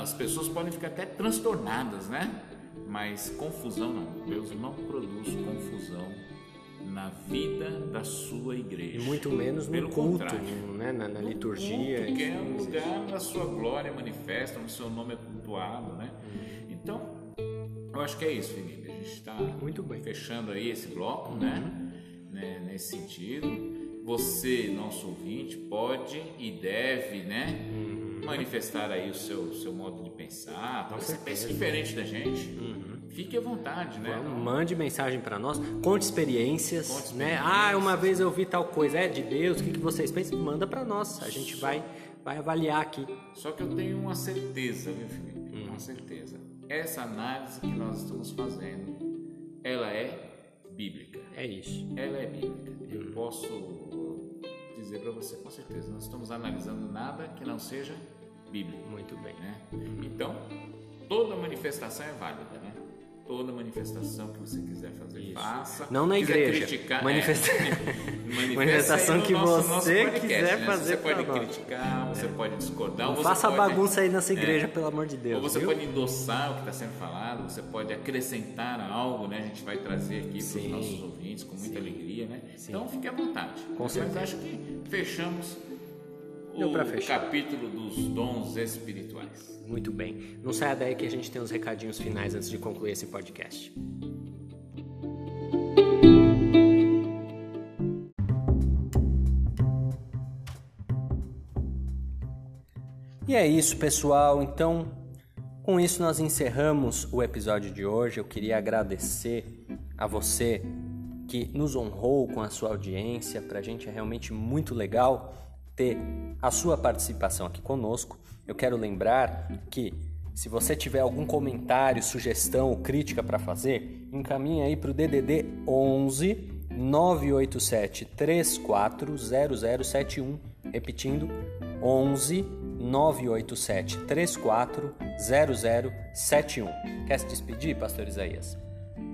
As pessoas podem ficar até transtornadas, né? Mas confusão não. Deus não produz confusão na vida da sua igreja. E muito menos no Pelo culto, né? na, na liturgia. Culto, que é um lugar da sua glória manifesta, onde o seu nome é cultuado. Né? Então, eu acho que é isso, Felipe. A gente está fechando aí esse bloco, né? uhum. né? Nesse sentido. Você, nosso ouvinte, pode e deve, né? Uhum manifestar aí o seu, seu modo de pensar, talvez você pense diferente da gente. Uhum. Fique à vontade, né? Mande mensagem para nós, conte experiências, conte né? Ah, uma vez eu vi tal coisa, é de Deus, o que, que vocês pensam? Manda para nós, a gente vai, vai avaliar aqui. Só que eu tenho uma certeza, viu, Felipe? Hum. Uma certeza. Essa análise que nós estamos fazendo, ela é bíblica. É isso. Ela é bíblica. Hum. Eu posso dizer para você com certeza, nós estamos analisando nada que não seja bíblico. Muito bem. Né? Então, toda manifestação é válida, né? Toda manifestação que você quiser fazer, Isso. faça. Não na igreja. Criticar, Manifesta... [LAUGHS] é, manifestação que nosso, você nosso quiser né? fazer. Você pode criticar, você é. pode discordar. Não faça pode, bagunça aí nessa igreja, é, pelo amor de Deus. Ou você viu? pode endossar o que está sendo falado, você pode acrescentar algo, né? A gente vai trazer aqui para os nossos ouvintes com muita Sim. alegria, né? Sim. Então fique à vontade. Com Mas certeza. acho que fechamos Deu o fechar. capítulo dos dons espirituais. Muito bem. Não saia daí que a gente tem uns recadinhos finais antes de concluir esse podcast. E é isso, pessoal. Então, com isso nós encerramos o episódio de hoje. Eu queria agradecer a você que nos honrou com a sua audiência. Para a gente é realmente muito legal ter a sua participação aqui conosco. Eu quero lembrar que se você tiver algum comentário, sugestão ou crítica para fazer, encaminhe aí para o DDD 11 987 340071, repetindo 11 987 340071. Quer se despedir, pastor Isaías?